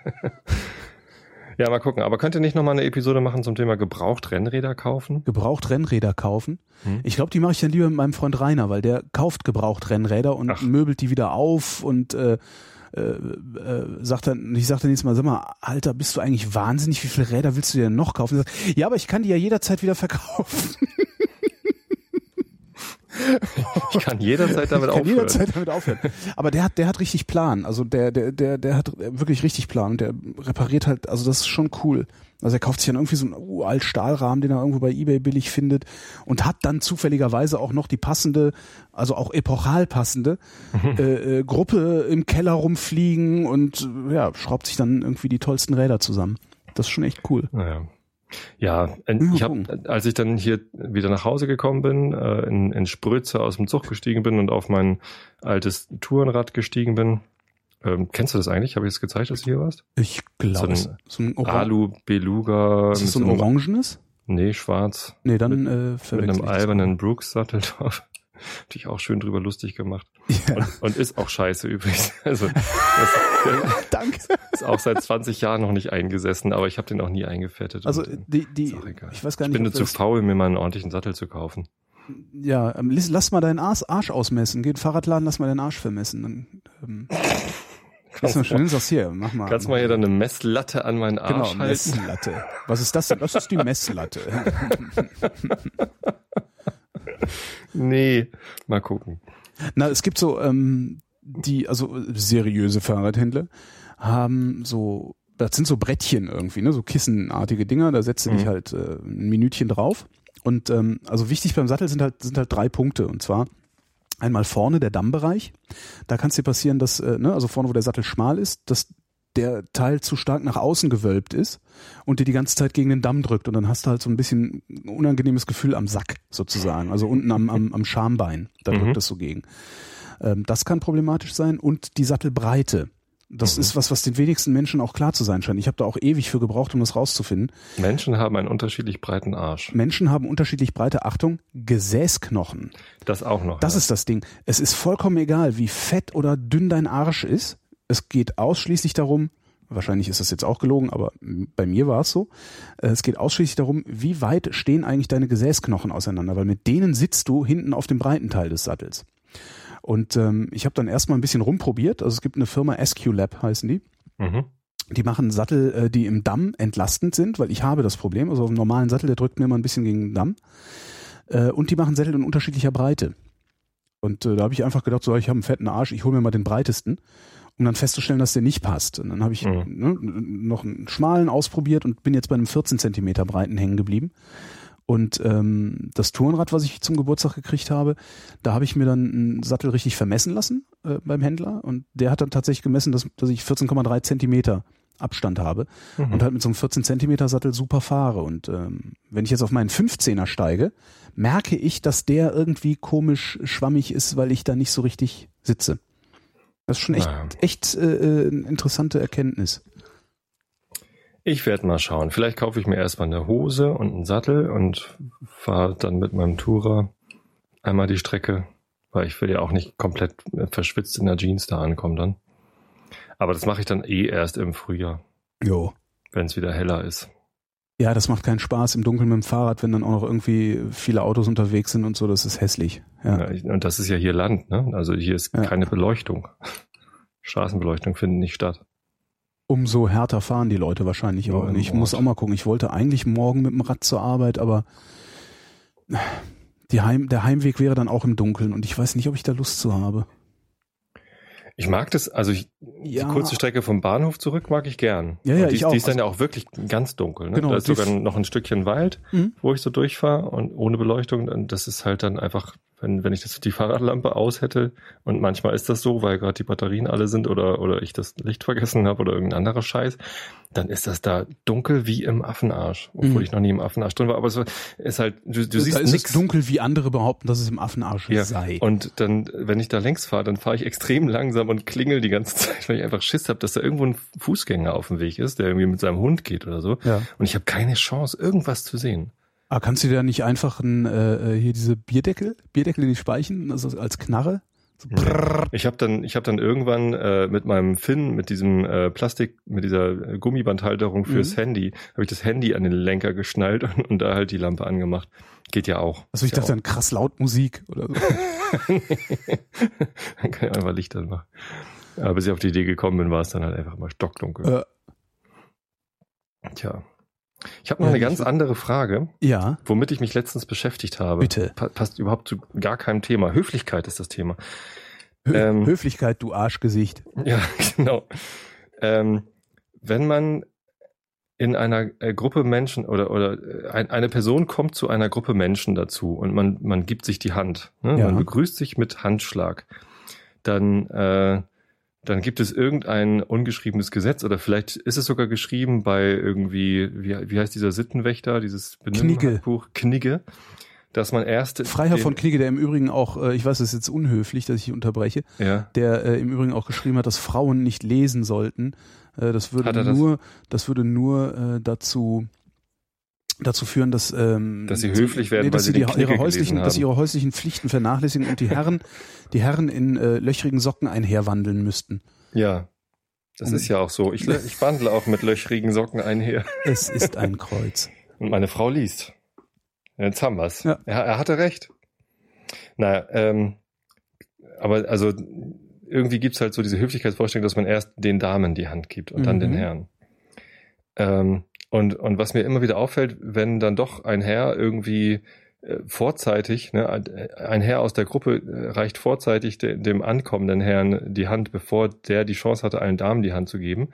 Ja, mal gucken. Aber könnt ihr nicht nochmal eine Episode machen zum Thema gebraucht Rennräder kaufen? gebraucht Rennräder kaufen. Hm. Ich glaube, die mache ich dann lieber mit meinem Freund Rainer, weil der kauft gebraucht Rennräder und Ach. möbelt die wieder auf und äh, äh, äh, sagt dann, ich sag dann nächstes Mal, sag mal, Alter, bist du eigentlich wahnsinnig? Wie viele Räder willst du dir denn noch kaufen? Sagt, ja, aber ich kann die ja jederzeit wieder verkaufen. Ich kann jederzeit damit ich kann aufhören. jederzeit damit aufhören. Aber der hat, der hat richtig Plan. Also der, der, der, der hat wirklich richtig Plan und der repariert halt, also das ist schon cool. Also er kauft sich dann irgendwie so einen uralt Stahlrahmen, den er irgendwo bei Ebay billig findet und hat dann zufälligerweise auch noch die passende, also auch epochal passende äh, äh, Gruppe im Keller rumfliegen und ja, schraubt sich dann irgendwie die tollsten Räder zusammen. Das ist schon echt cool. Naja. Ja, ich habe, als ich dann hier wieder nach Hause gekommen bin, äh, in, in Sprötze aus dem Zug gestiegen bin und auf mein altes Tourenrad gestiegen bin. Ähm, kennst du das eigentlich? Habe ich es gezeigt, dass du hier warst? Ich glaube, So ein so ein, Oran Alu Beluga. ist das so ein orangenes? Nee, schwarz. Nee, dann Mit- äh, Mit einem albernen Brooks-Sattel drauf. Natürlich auch schön drüber lustig gemacht. Ja, Und, und ist auch scheiße übrigens. Also das danke. ist auch seit 20 Jahren noch nicht eingesessen, aber ich habe den auch nie eingefettet. Also Und, äh, die, die, ich weiß gar ich nicht, bin ob nur zu faul, mir mal einen ordentlichen Sattel zu kaufen. Ja, ähm, lass, lass mal deinen Arsch, Arsch ausmessen. Geh in den Fahrradladen, lass mal deinen Arsch vermessen. Dann, ähm, lass mal schön, sag's hier, mach mal. Kannst du mal hier dann eine Messlatte an meinen Arsch Genau, halten? Messlatte. Was ist das denn? Das ist die Messlatte. Nee, mal gucken. Na, es gibt so, ähm, die, also seriöse Fahrradhändler haben so, das sind so Brettchen irgendwie, ne, so kissenartige Dinger, da setzt du dich Mhm. halt äh, ein Minütchen drauf. Und ähm, also wichtig beim Sattel sind halt, sind halt drei Punkte. Und zwar einmal vorne der Dammbereich. Da kann es dir passieren, dass, äh, ne, also vorne, wo der Sattel schmal ist, dass der Teil zu stark nach außen gewölbt ist und dir die ganze Zeit gegen den Damm drückt und dann hast du halt so ein bisschen ein unangenehmes Gefühl am Sack sozusagen, also unten am, am, am Schambein, da Mhm. drückt es so gegen. Ähm, das kann problematisch sein und die Sattelbreite. Das Mhm. ist was, was den wenigsten Menschen auch klar zu sein scheint. Ich habe da auch ewig für gebraucht, um das rauszufinden. Menschen haben einen unterschiedlich breiten Arsch. Menschen haben unterschiedlich breite, Achtung, Gesäßknochen. Das auch noch. Das ja. ist das Ding. Es ist vollkommen egal, wie fett oder dünn dein Arsch ist. Es geht ausschließlich darum, wahrscheinlich ist das jetzt auch gelogen, aber bei mir war es so, äh, es geht ausschließlich darum, wie weit stehen eigentlich deine Gesäßknochen auseinander, weil mit denen sitzt du hinten auf dem breiten Teil des Sattels. Und ähm, ich habe dann erstmal ein bisschen rumprobiert. Also es gibt eine Firma SQ Lab heißen die. Mhm. Die machen Sattel, äh, die im Damm entlastend sind, weil ich habe das Problem. Also auf einem normalen Sattel, der drückt mir immer ein bisschen gegen den Damm. Äh, und die machen Sättel in unterschiedlicher Breite. Und da habe ich einfach gedacht, so, ich habe einen fetten Arsch, ich hole mir mal den breitesten, um dann festzustellen, dass der nicht passt. Und dann habe ich Mhm. ne, noch einen schmalen ausprobiert und bin jetzt bei einem 14 Zentimeter breiten hängen geblieben. Und ähm, das Tourenrad, was ich zum Geburtstag gekriegt habe, da habe ich mir dann einen Sattel richtig vermessen lassen äh, beim Händler. Und der hat dann tatsächlich gemessen, dass, dass ich 14,3 Zentimeter Abstand habe Mhm. und halt mit so einem 14 Zentimeter Sattel super fahre. Und ähm, wenn ich jetzt auf meinen 15er steige, merke ich, dass der irgendwie komisch schwammig ist, weil ich da nicht so richtig sitze. Das ist schon echt, Naja. echt äh, äh, eine interessante Erkenntnis. Ich werde mal schauen. Vielleicht kaufe ich mir erstmal eine Hose und einen Sattel und fahre dann mit meinem Tourer einmal die Strecke, weil ich will ja auch nicht komplett verschwitzt in der Jeans da ankommen dann. Aber das mache ich dann eh erst im Frühjahr, Jo. wenn es wieder heller ist. Ja, das macht keinen Spaß im Dunkeln mit dem Fahrrad, wenn dann auch noch irgendwie viele Autos unterwegs sind und so, das ist hässlich. Ja. Ja, Und das ist ja hier Land, ne? Also hier ist Ja. keine Beleuchtung. Straßenbeleuchtung findet nicht statt. Umso härter fahren die Leute wahrscheinlich auch. Und ich im muss auch mal gucken. Ich wollte eigentlich morgen mit dem Rad zur Arbeit, aber die Heim, der Heimweg wäre dann auch im Dunkeln und ich weiß nicht, ob ich da Lust zu habe. Ich mag das, also ich, Ja. die kurze Strecke vom Bahnhof zurück mag ich gern. Ja, ja, Und die, ich ist- auch. Die ist dann ja auch wirklich ganz dunkel. Ne? Genau, da ist sogar noch ein Stückchen Wald, Mhm. wo ich so durchfahre und ohne Beleuchtung. Und das ist halt dann einfach, wenn, wenn ich das, die Fahrradlampe aus hätte und manchmal ist das so, weil gerade die Batterien alle sind oder, oder ich das Licht vergessen habe oder irgendein anderer Scheiß, dann ist das da dunkel wie im Affenarsch. Obwohl Mhm. ich noch nie im Affenarsch drin war. Aber es ist halt, du, du siehst da ist nichts. es dunkel, wie andere behaupten, dass es im Affenarsch Ja, sei. und dann, wenn ich da längs fahre, dann fahre ich extrem langsam und klingel die ganze Zeit, weil ich einfach Schiss habe, dass da irgendwo ein Fußgänger auf dem Weg ist, der irgendwie mit seinem Hund geht oder so. ja. Und ich habe keine Chance, irgendwas zu sehen. Aber kannst du dir da nicht einfach ein, äh, hier diese Bierdeckel, Bierdeckel in die Speichen, also als Knarre? So brrrr. Ich habe dann, ich habe dann irgendwann äh, mit meinem Fin, mit diesem äh, Plastik, mit dieser äh, Gummibandhalterung fürs Mhm. Handy, habe ich das Handy an den Lenker geschnallt und, und da halt die Lampe angemacht. Geht ja auch. Also ich Ist ja dachte dann krass laut Musik oder so. dann kann ich einfach Licht anmachen. Aber bis ich auf die Idee gekommen bin, war es dann halt einfach mal stockdunkel. Äh, Tja. Ich habe noch eine ganz andere Frage, ja, womit ich mich letztens beschäftigt habe. bitte. Pa passt überhaupt zu gar keinem Thema. Höflichkeit ist das Thema. Hö Ähm. Höflichkeit, du Arschgesicht. Ja, genau. Ähm, wenn man in einer äh, Gruppe Menschen oder oder äh, ein, eine Person kommt zu einer Gruppe Menschen dazu und man man gibt sich die Hand, ne? Ja. man begrüßt sich mit Handschlag, dann äh, dann gibt es irgendein ungeschriebenes Gesetz oder vielleicht ist es sogar geschrieben bei irgendwie wie, wie heißt dieser Sittenwächter dieses Knigge. Buch Knigge, dass man erst Freiherr von Knigge, der im Übrigen auch, äh, ich weiß, es ist jetzt unhöflich, dass ich unterbreche, ja der äh, im Übrigen auch geschrieben hat, dass Frauen nicht lesen sollten. Äh, das würde er das? nur, das würde nur äh, dazu dazu führen, dass ähm, Dass sie höflich werden, dass weil sie die, ihre häuslichen, dass sie ihre häuslichen Pflichten vernachlässigen und die Herren, die Herren in äh, löchrigen Socken einherwandeln müssten. Ja, das Um- ist ja auch so. Ich, ich wandle auch mit löchrigen Socken einher. Es ist ein Kreuz. Und meine Frau liest. Jetzt haben wir's. Ja. Er, er hatte recht. Naja, ähm, aber also irgendwie gibt's halt so diese Höflichkeitsvorstellung, dass man erst den Damen die Hand gibt und dann Mhm. den Herren. Ähm, und, und was mir immer wieder auffällt, wenn dann doch ein Herr irgendwie äh, vorzeitig, ne, ein- Herr aus der Gruppe äh, reicht vorzeitig de, dem ankommenden Herrn die Hand, bevor der die Chance hatte, allen Damen die Hand zu geben,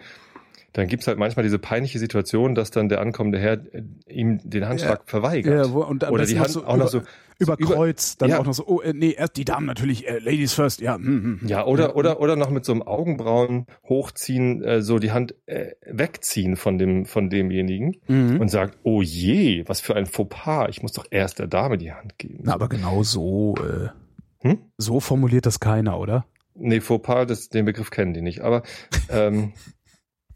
dann gibt's halt manchmal diese peinliche Situation, dass dann der ankommende Herr äh, ihm den Handschlag verweigert. Ja, wo, und Oder die Hand so auch noch so über über- Kreuz, dann Ja. auch noch so, oh, äh, nee, erst die Damen natürlich, äh, Ladies first, ja. Hm. Ja, oder, oder, oder noch mit so einem Augenbrauen hochziehen, äh, so die Hand äh, wegziehen von dem, von demjenigen Mhm. und sagt, oh je, was für ein Fauxpas, ich muss doch erst der Dame die Hand geben. Na, aber genau so, äh, Hm? so formuliert das keiner, oder? Nee, Fauxpas, das, den Begriff kennen die nicht. Aber ähm,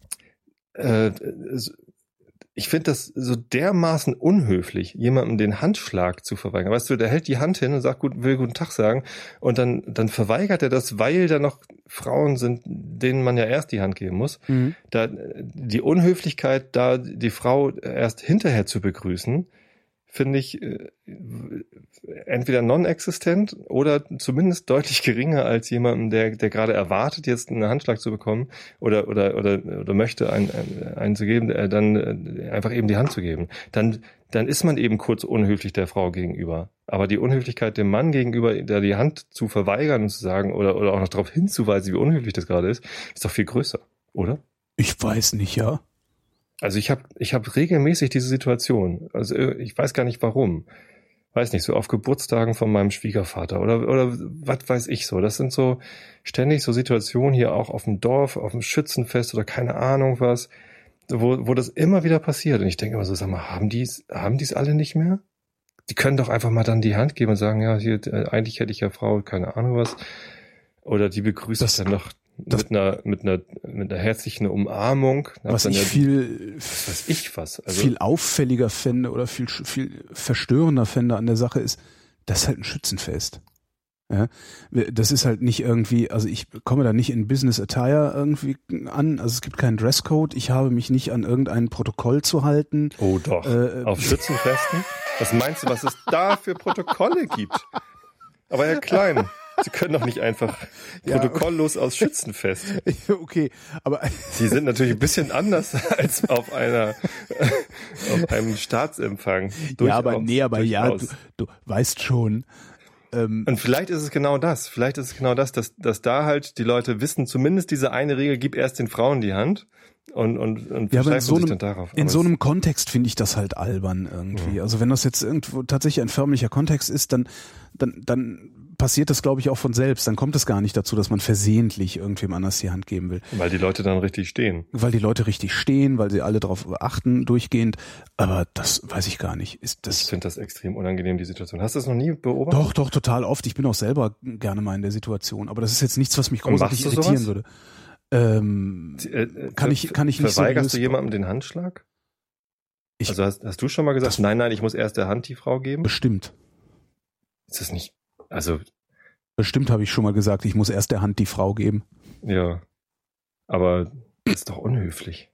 äh, ich finde das so dermaßen unhöflich, jemandem den Handschlag zu verweigern. Weißt du, der hält die Hand hin und sagt, gut, will guten Tag sagen. Und dann, dann verweigert er das, weil da noch Frauen sind, denen man ja erst die Hand geben muss. Mhm. Da, die Unhöflichkeit, da die Frau erst hinterher zu begrüßen, finde ich äh, entweder non-existent oder zumindest deutlich geringer als jemandem, der, der gerade erwartet, jetzt einen Handschlag zu bekommen oder, oder, oder, oder möchte einen, einen zu geben, äh, dann äh, einfach eben die Hand zu geben. Dann, dann ist man eben kurz unhöflich der Frau gegenüber. Aber die Unhöflichkeit dem Mann gegenüber, da die Hand zu verweigern und zu sagen oder, oder auch noch darauf hinzuweisen, wie unhöflich das gerade ist, ist doch viel größer, oder? Ich weiß nicht, ja. Also ich habe ich hab regelmäßig diese Situation. Also äh, ich weiß gar nicht warum. Weiß nicht, so auf Geburtstagen von meinem Schwiegervater oder, oder was weiß ich so. Das sind so ständig so Situationen hier auch auf dem Dorf, auf dem Schützenfest oder keine Ahnung was, wo, wo das immer wieder passiert. Und ich denke immer so, sag mal, haben die's, haben die's alle nicht mehr? Die können doch einfach mal dann die Hand geben und sagen, ja, hier, äh, eigentlich hätte ich ja Frau, keine Ahnung was. Oder die begrüßt das, dann noch mit einer, mit einer, mit einer herzlichen Umarmung. Was ich ja, viel, was weiß ich was. Also, viel auffälliger fände oder viel, viel verstörender fände an der Sache ist, das ist halt ein Schützenfest. Ja, das ist halt nicht irgendwie, also ich komme da nicht in Business Attire irgendwie an, also es gibt keinen Dresscode, ich habe mich nicht an irgendein Protokoll zu halten. Oh doch, äh, auf Schützenfesten? Was meinst du, was es da für Protokolle gibt? Aber Herr Klein, Sie können doch nicht einfach ja, protokolllos aus Schützenfest. Okay, aber Sie sind natürlich ein bisschen anders als auf einer auf einem Staatsempfang. Durchaus, ja, aber nee, aber durchaus. ja, du, du weißt schon. Ähm, Und vielleicht ist es genau das. Vielleicht ist es genau das, dass, dass da halt die Leute wissen, zumindest diese eine Regel, gib erst den Frauen die Hand und, und, und ja, aber in so einem, darauf. in so einem Kontext finde ich das halt albern irgendwie. Ja. Also wenn das jetzt irgendwo tatsächlich ein förmlicher Kontext ist, dann, dann, dann passiert das, glaube ich, auch von selbst. Dann kommt es gar nicht dazu, dass man versehentlich irgendwem anders die Hand geben will. Weil die Leute dann richtig stehen. Weil die Leute richtig stehen, weil sie alle darauf achten, durchgehend. Aber das weiß ich gar nicht. Ist das ich finde das extrem unangenehm, die Situation. Hast du das noch nie beobachtet? Doch, doch, total oft. Ich bin auch selber gerne mal in der Situation. Aber das ist jetzt nichts, was mich großartig irritieren sowas? würde. Ähm, äh, äh, kann ich, kann ich nicht Verweigerst so du jemandem den Handschlag? Ich, also hast, hast du schon mal gesagt, nein, nein, ich muss erst der Hand die Frau geben? Bestimmt. Ist das nicht, also. Bestimmt habe ich schon mal gesagt, ich muss erst der Hand die Frau geben. Ja. Aber das ist doch unhöflich.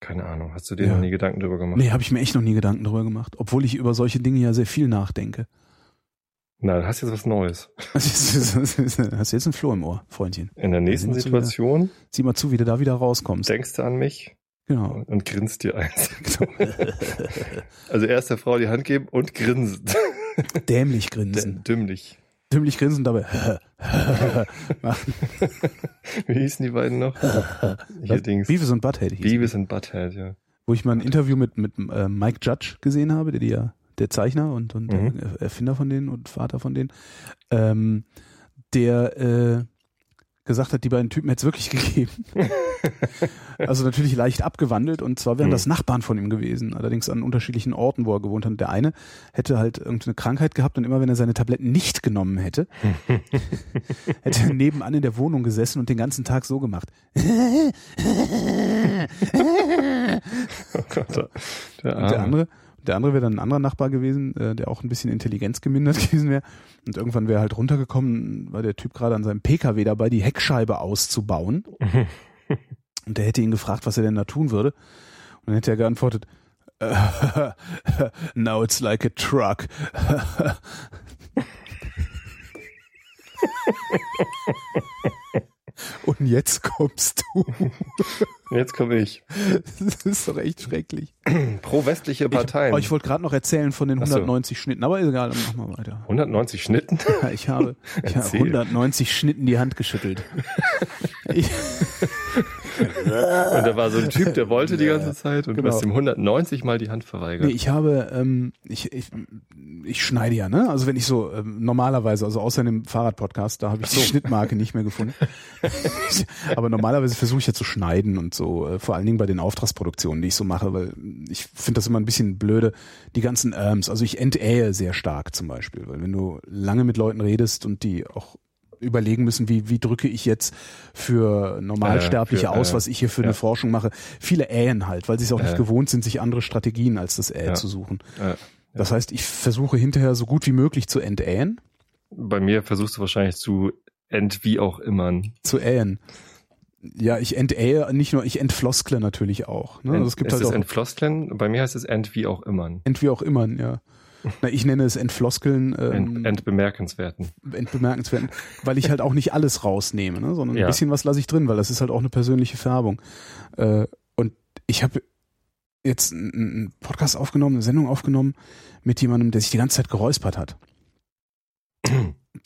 Keine Ahnung. Hast du dir ja. noch nie Gedanken drüber gemacht? Nee, habe ich mir echt noch nie Gedanken drüber gemacht. Obwohl ich über solche Dinge ja sehr viel nachdenke. Na, du hast jetzt was Neues. hast jetzt ein Floh im Ohr, Freundchen. In der nächsten sieh Situation. Wieder, sieh mal zu, wie du da wieder rauskommst. Denkst du an mich? Genau. Und, und grinst dir eins. also erst der Frau die Hand geben und grinsen. Dämlich grinsen. Dümmlich. Dümmlich grinsen dabei. wie hießen die beiden noch? Hier Dings. Beavis und Butthead. Beavis und Butthead, ja. Wo ich mal ein Interview mit, mit äh, Mike Judge gesehen habe, der ja der Zeichner und, und mhm. der Erfinder von denen und Vater von denen, ähm, der äh, gesagt hat, die beiden Typen hätte es wirklich gegeben. also natürlich leicht abgewandelt und zwar wären mhm. das Nachbarn von ihm gewesen, allerdings an unterschiedlichen Orten, wo er gewohnt hat. Der eine hätte halt irgendeine Krankheit gehabt und immer wenn er seine Tabletten nicht genommen hätte, hätte er nebenan in der Wohnung gesessen und den ganzen Tag so gemacht. oh Gott, der, und der andere der andere wäre dann ein anderer Nachbar gewesen, äh, der auch ein bisschen Intelligenz gemindert gewesen wäre. Und irgendwann wäre halt runtergekommen, war der Typ gerade an seinem PKW dabei, die Heckscheibe auszubauen. und der hätte ihn gefragt, was er denn da tun würde. Und dann hätte er geantwortet, now it's like a truck. Und jetzt kommst du. Jetzt komme ich. Das ist doch echt schrecklich. Pro westliche Parteien. Ich, ich wollte gerade noch erzählen von den 190 so. Schnitten, aber egal, dann machen wir weiter. 190 Schnitten? Ja, ich habe, ich habe 190 Schnitten die Hand geschüttelt. Ich, und da war so ein Typ, der wollte die ganze Zeit und genau. du hast ihm 190 mal die Hand verweigert. Nee, ich habe, ähm, ich, ich, ich schneide ja, ne? Also wenn ich so ähm, normalerweise, also außer in dem Fahrradpodcast, da habe ich so. die Schnittmarke nicht mehr gefunden. Aber normalerweise versuche ich ja zu schneiden und so, äh, vor allen Dingen bei den Auftragsproduktionen, die ich so mache, weil ich finde das immer ein bisschen blöde, die ganzen Erms. Also ich entähe sehr stark zum Beispiel, weil wenn du lange mit Leuten redest und die auch überlegen müssen, wie, wie drücke ich jetzt für Normalsterbliche äh, für, aus, was ich hier für ja. eine Forschung mache. Viele ähen halt, weil sie es auch nicht gewohnt sind, sich andere Strategien als das Äh ja. zu suchen. Das heißt, ich versuche hinterher so gut wie möglich zu entähen. Bei mir versuchst du wahrscheinlich zu ent wie auch immer. Zu ähen. Ja, ich entähe nicht nur, ich entfloskle natürlich auch. Ne? Ent, also es gibt ist halt es auch entfloskeln? Bei mir heißt es ent wie auch immer. ent wie auch immer, ja. Na, ich nenne es Entfloskeln. Ent, Ähm, entbemerkenswerten. entbemerkenswert, weil ich halt auch nicht alles rausnehme, ne? sondern Ja. ein bisschen was lasse ich drin, weil das ist halt auch eine persönliche Färbung. Äh, und ich habe jetzt einen einen Podcast aufgenommen, eine Sendung aufgenommen mit jemandem, der sich die ganze Zeit geräuspert hat.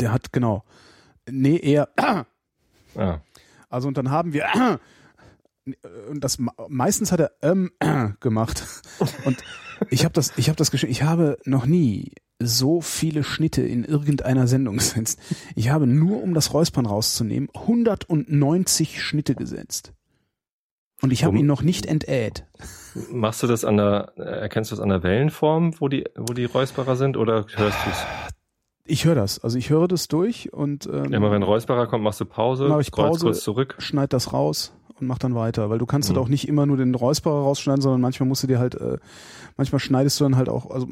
Der hat, genau. Nee, eher. Ah, Also und dann haben wir und das meistens hat er ähm, gemacht und ich habe das ich habe das geschrieben ich habe noch nie so viele Schnitte in irgendeiner Sendung gesetzt. Ich habe nur um das Räuspern rauszunehmen 190 Schnitte gesetzt. Und ich habe Um- ihn noch nicht entäht. Machst du das an der, erkennst du das an der Wellenform, wo die, wo die Räusperer sind, oder hörst du es? Ich höre das, also ich höre das durch und ähm, Immer wenn Räusperer kommt, machst du Pause, Mach ich Pause. kurz zurück. schneid das raus und mach dann weiter, weil du kannst Mhm. halt auch nicht immer nur den Räusperer rausschneiden, sondern manchmal musst du dir halt, äh, manchmal schneidest du dann halt auch, also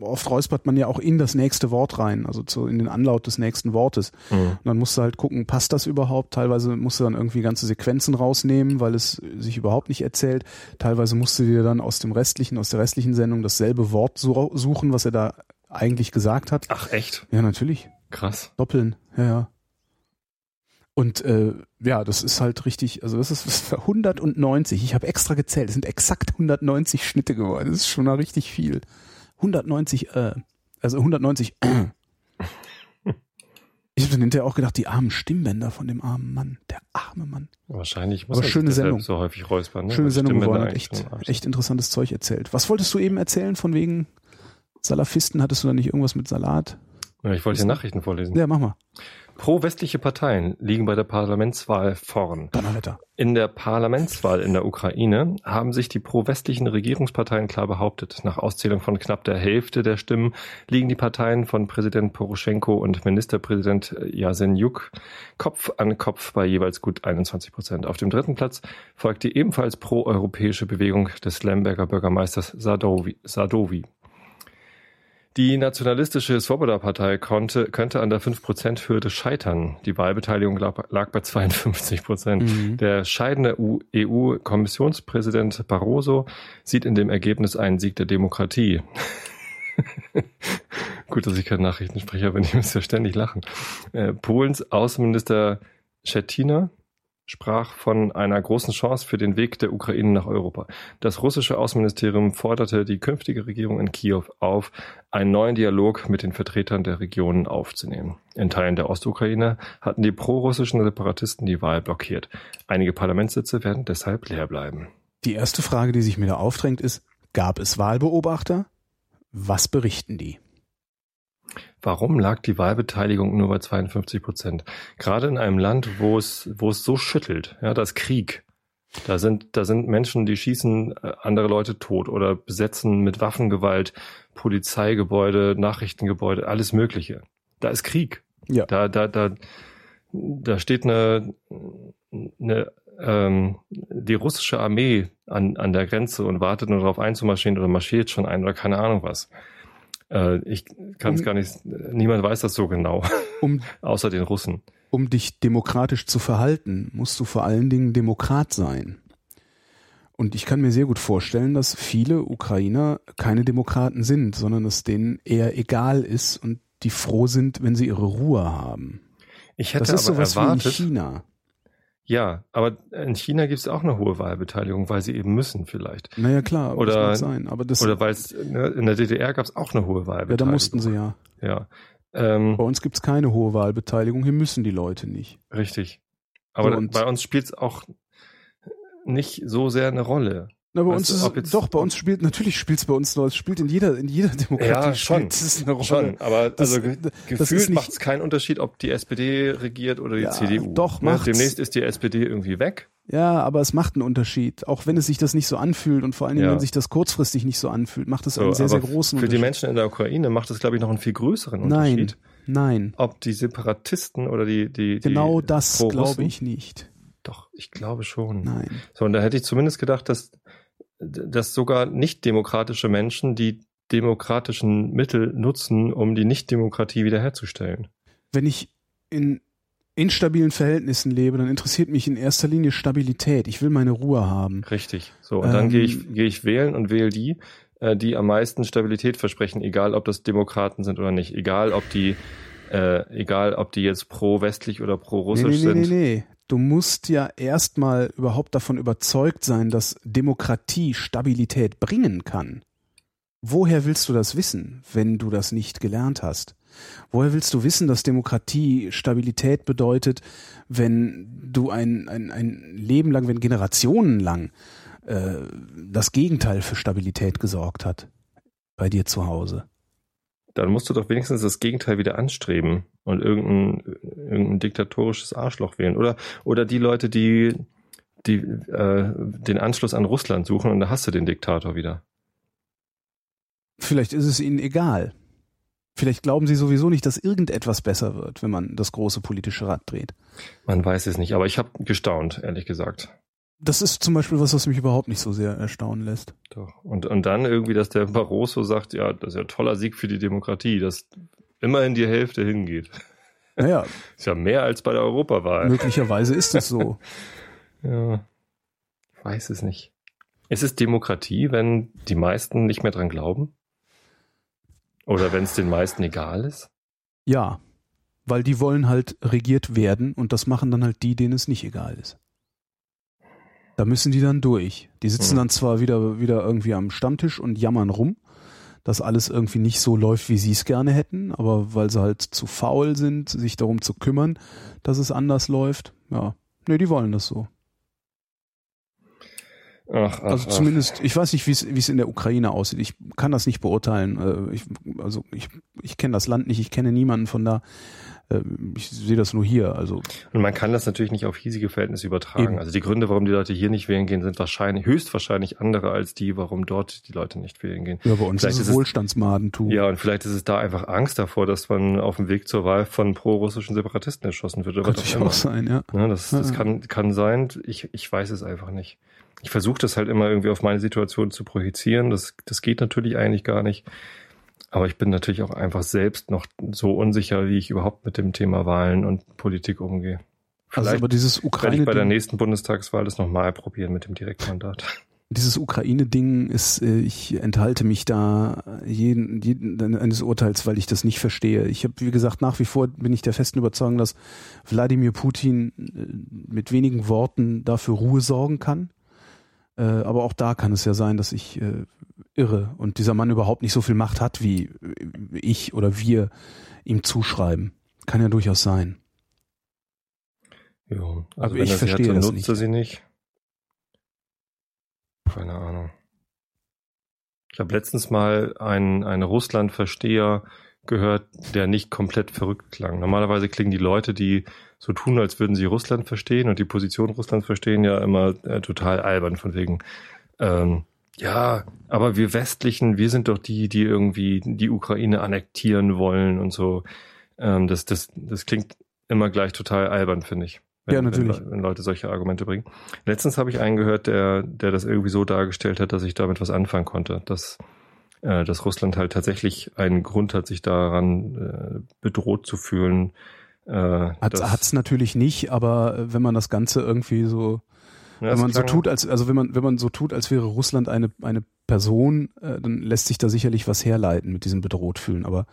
oft räuspert man ja auch in das nächste Wort rein, also zu, in den Anlaut des nächsten Wortes. Mhm. Und dann musst du halt gucken, passt das überhaupt? Teilweise musst du dann irgendwie ganze Sequenzen rausnehmen, weil es sich überhaupt nicht erzählt. Teilweise musst du dir dann aus dem restlichen, aus der restlichen Sendung dasselbe Wort su- suchen, was er da eigentlich gesagt hat. Ach echt? Ja, natürlich. Krass. Doppeln, ja, ja. Und äh, ja, das ist halt richtig, also das ist, das ist 190. Ich habe extra gezählt, es sind exakt 190 Schnitte geworden. Das ist schon mal richtig viel. 190, äh, also 190. Äh. Ich habe dann hinterher auch gedacht, die armen Stimmbänder von dem armen Mann, der arme Mann. Wahrscheinlich muss Aber er schöne Sendung. so häufig räuspern. Ne? Schöne Sendung geworden, eigentlich echt, echt interessantes Zeug erzählt. Was wolltest du eben erzählen von wegen Salafisten? Hattest du da nicht irgendwas mit Salat? Ja, Ich wollte hier Nachrichten vorlesen. Ja, mach mal. Pro-westliche Parteien liegen bei der Parlamentswahl vorn. Donnerwetter. In der Parlamentswahl in der Ukraine haben sich die pro-westlichen Regierungsparteien klar behauptet. Nach Auszählung von knapp der Hälfte der Stimmen liegen die Parteien von Präsident Poroschenko und Ministerpräsident Jasenjuk Kopf an Kopf bei jeweils gut 21 Prozent. Auf dem dritten Platz folgt die ebenfalls pro-europäische Bewegung des Lemberger Bürgermeisters Sadovi. Sadovi. Die nationalistische Svoboda-Partei konnte, könnte an der 5%-Hürde scheitern. Die Wahlbeteiligung lag, lag bei 52 Prozent. Mhm. Der scheidende EU-Kommissionspräsident Barroso sieht in dem Ergebnis einen Sieg der Demokratie. Gut, dass ich kein Nachrichtensprecher bin, ich muss ja ständig lachen. Äh, Polens Außenminister Schettiner sprach von einer großen Chance für den Weg der Ukraine nach Europa. Das russische Außenministerium forderte die künftige Regierung in Kiew auf, einen neuen Dialog mit den Vertretern der Regionen aufzunehmen. In Teilen der Ostukraine hatten die prorussischen Separatisten die Wahl blockiert. Einige Parlamentssitze werden deshalb leer bleiben. Die erste Frage, die sich mir da aufdrängt, ist, gab es Wahlbeobachter? Was berichten die? Warum lag die Wahlbeteiligung nur bei 52 Prozent? Gerade in einem Land, wo es, wo es so schüttelt, ja, das Krieg. Da sind, da sind Menschen, die schießen äh, andere Leute tot oder besetzen mit Waffengewalt Polizeigebäude, Nachrichtengebäude, alles Mögliche. Da ist Krieg. Ja. Da, da, da, da steht eine, eine ähm, die russische Armee an, an der Grenze und wartet nur darauf einzumarschieren oder marschiert schon ein oder keine Ahnung was. Äh, ich kann es Um- gar nicht, niemand weiß das so genau, Um, außer den Russen. um dich demokratisch zu verhalten, musst du vor allen Dingen Demokrat sein. Und ich kann mir sehr gut vorstellen, dass viele Ukrainer keine Demokraten sind, sondern es denen eher egal ist und die froh sind, wenn sie ihre Ruhe haben. Ich hätte Das ist aber sowas wie in erwartet, China. Ja, aber in China gibt es auch eine hohe Wahlbeteiligung, weil sie eben müssen vielleicht. Naja, klar, aber Oder- das mag sein. Aber das, Oder weil es ne, in der DDR gab es auch eine hohe Wahlbeteiligung. ja, da mussten sie ja. Ja, ähm, Bei uns gibt's keine hohe Wahlbeteiligung, hier müssen die Leute nicht. richtig. Aber So, bei uns spielt es auch nicht so sehr eine Rolle. Na, bei Weißt uns du, ist es, doch, bei uns spielt, natürlich spielt's bei uns noch, es spielt in jeder, in jeder Demokratie Ja, schon. spielt es eine Rolle. Schon, aber Das- also ge das gefühlt macht es keinen Unterschied, ob die SPD regiert oder die Ja, CDU. doch, Ne, macht's. Demnächst ist die SPD irgendwie weg. Ja, aber es macht einen Unterschied. Auch wenn es sich das nicht so anfühlt und vor allen Dingen, Ja. wenn sich das kurzfristig nicht so anfühlt, macht es So, einen sehr, sehr großen Für die Unterschied. Menschen in der Ukraine macht es, glaube ich, noch einen viel größeren Nein, Unterschied. nein. Ob die Separatisten oder die, die, die Genau das glaube ich nicht. Doch, ich glaube schon. Nein. So, und da hätte ich zumindest gedacht, dass, dass sogar nicht demokratische Menschen die demokratischen Mittel nutzen, um die Nichtdemokratie wiederherzustellen. Wenn ich in instabilen Verhältnissen lebe, dann interessiert mich in erster Linie Stabilität. Ich will meine Ruhe haben. Richtig. So, und dann Ähm, gehe ich, gehe ich wählen und wähle die, äh, die am meisten Stabilität versprechen, egal ob das Demokraten sind oder nicht, egal ob die, äh, egal ob die jetzt pro-westlich oder Nee, pro-russisch nee, nee, sind. nee, nee. Du musst ja erstmal überhaupt davon überzeugt sein, dass Demokratie Stabilität bringen kann. Woher willst du das wissen, wenn du das nicht gelernt hast? Woher willst du wissen, dass Demokratie Stabilität bedeutet, wenn du ein, ein, ein Leben lang, wenn Generationen lang äh, das Gegenteil für Stabilität gesorgt hat bei dir zu Hause? Dann musst du doch wenigstens das Gegenteil wieder anstreben und irgendein, irgendein diktatorisches Arschloch wählen. Oder, oder die Leute, die, die äh, den Anschluss an Russland suchen und da hast du den Diktator wieder. Vielleicht ist es ihnen egal. Vielleicht glauben sie sowieso nicht, dass irgendetwas besser wird, wenn man das große politische Rad dreht. Man weiß es nicht, aber ich habe gestaunt, ehrlich gesagt. Das ist zum Beispiel was, was mich überhaupt nicht so sehr erstaunen lässt. Doch. Und, und dann irgendwie, dass der Barroso sagt, ja, das ist ja ein toller Sieg für die Demokratie, dass immerhin die Hälfte hingeht. Naja, Ist ja mehr als bei der Europawahl. möglicherweise ist es so. Ja. Ich weiß es nicht. Ist es Demokratie, wenn die meisten nicht mehr dran glauben? Oder wenn es den meisten egal ist? Ja, weil die wollen halt regiert werden und das machen dann halt die, denen es nicht egal ist. Da müssen die dann durch. Die sitzen Hm. dann zwar wieder, wieder irgendwie am Stammtisch und jammern rum, dass alles irgendwie nicht so läuft, wie sie es gerne hätten, aber weil sie halt zu faul sind, sich darum zu kümmern, dass es anders läuft. Ja, nee, die wollen das so. Ach, ach, Also zumindest, ich weiß nicht, wie es wie es in der Ukraine aussieht. Ich kann das nicht beurteilen. Äh, Ich, also ich, ich kenne das Land nicht, ich kenne niemanden von da. Äh, Ich sehe das nur hier. Also Und man kann das natürlich nicht auf hiesige Verhältnisse übertragen. Eben. Also die Gründe, warum die Leute hier nicht wählen gehen, sind wahrscheinlich, höchstwahrscheinlich andere als die, warum dort die Leute nicht wählen gehen. ja, bei uns Vielleicht ist es Wohlstandsmadentum. Ja, und vielleicht ist es da einfach Angst davor, dass man auf dem Weg zur Wahl von pro-russischen Separatisten erschossen wird. Oder Könnte was auch immer. auch sein, ja. Ja, das das Ja. kann, kann sein. Ich, ich weiß es einfach nicht. Ich versuche das halt immer irgendwie auf meine Situation zu projizieren. Das, das geht natürlich eigentlich gar nicht. Aber ich bin natürlich auch einfach selbst noch so unsicher, wie ich überhaupt mit dem Thema Wahlen und Politik umgehe. Also Vielleicht aber dieses werde ich bei der nächsten Bundestagswahl das nochmal probieren mit dem Direktmandat. dieses Ukraine-Ding ist, äh, ich enthalte mich da jeden, jeden eines Urteils, weil ich das nicht verstehe. Ich habe, wie gesagt, nach wie vor bin ich der festen Überzeugung, dass Wladimir Putin äh, mit wenigen Worten dafür Ruhe sorgen kann. Äh, Aber auch da kann es ja sein, dass ich irre und dieser Mann überhaupt nicht so viel Macht hat, wie äh, ich oder wir ihm zuschreiben. Kann ja durchaus sein. Jo, also Aber wenn ich er verstehe dann das nicht. sie nicht. Keine Ahnung. Ich habe letztens mal einen, einen Russland-Versteher gehört, der nicht komplett verrückt klang. Normalerweise klingen die Leute, die so tun, als würden sie Russland verstehen und die Position Russlands verstehen, ja immer äh, total albern, von wegen, ähm, ja, aber wir Westlichen, wir sind doch die, die irgendwie die Ukraine annektieren wollen und so. Ähm, das, das, das klingt immer gleich total albern, finde ich. Wenn, Ja, natürlich. Wenn, wenn Leute solche Argumente bringen. Letztens habe ich einen gehört, der, der das irgendwie so dargestellt hat, dass ich damit was anfangen konnte. Dass, äh, dass Russland halt tatsächlich einen Grund hat, sich daran äh, bedroht zu fühlen. Äh, Hat es natürlich nicht, aber wenn man das Ganze irgendwie so Ja, wenn man so tut, als also wenn man wenn man so tut, als wäre Russland eine eine Person, äh, dann lässt sich da sicherlich was herleiten mit diesem bedroht fühlen. Aber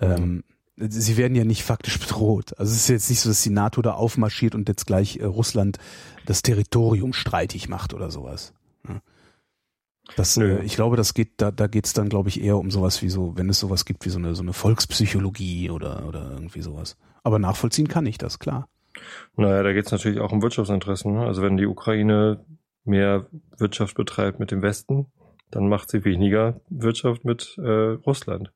ähm, sie werden ja nicht faktisch bedroht. Also es ist jetzt nicht so, dass die NATO da aufmarschiert und jetzt gleich äh, Russland das Territorium streitig macht oder sowas. Ja. Das, Nö. äh, ich glaube, das geht, da, da geht's dann, glaube ich, eher um sowas wie so, wenn es sowas gibt wie so eine, so eine Volkspsychologie oder, oder irgendwie sowas. Aber nachvollziehen kann ich das, klar. Naja, da geht es natürlich auch um Wirtschaftsinteressen. Ne? Also wenn die Ukraine mehr Wirtschaft betreibt mit dem Westen, dann macht sie weniger Wirtschaft mit äh, Russland.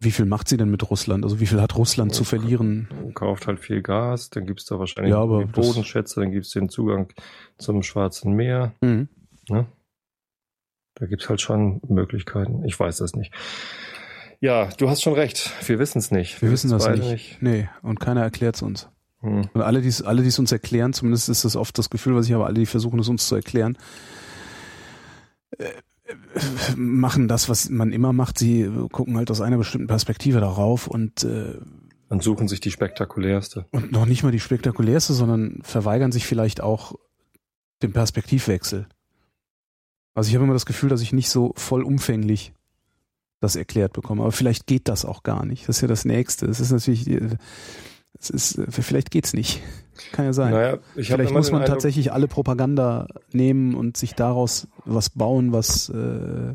Wie viel macht sie denn mit Russland? Also wie viel hat Russland zu verlieren? Kauft halt viel Gas, dann gibt's da wahrscheinlich Ja, das- Bodenschätze, dann gibt's den Zugang zum Schwarzen Meer. Mhm. Ne? Da gibt's halt schon Möglichkeiten. Ich weiß das nicht. Ja, du hast schon recht. Wir wissen es nicht. Wir wissen das beide nicht. Nee, und keiner erklärt es uns. Hm. Und alle, die es alle, die es uns erklären, zumindest ist das oft das Gefühl, was ich habe, alle, die versuchen es uns zu erklären, äh, äh, machen das, was man immer macht. Sie äh, gucken halt aus einer bestimmten Perspektive darauf und äh, Und suchen sich die spektakulärste. Und noch nicht mal die spektakulärste, sondern verweigern sich vielleicht auch dem Perspektivwechsel. Also ich habe immer das Gefühl, dass ich nicht so vollumfänglich das erklärt bekomme. Aber vielleicht geht das auch gar nicht. Das ist ja das Nächste. Es ist natürlich, es ist, vielleicht geht's nicht. Kann ja sein. Naja, ich vielleicht muss man tatsächlich alle Propaganda nehmen und sich daraus was bauen, was äh,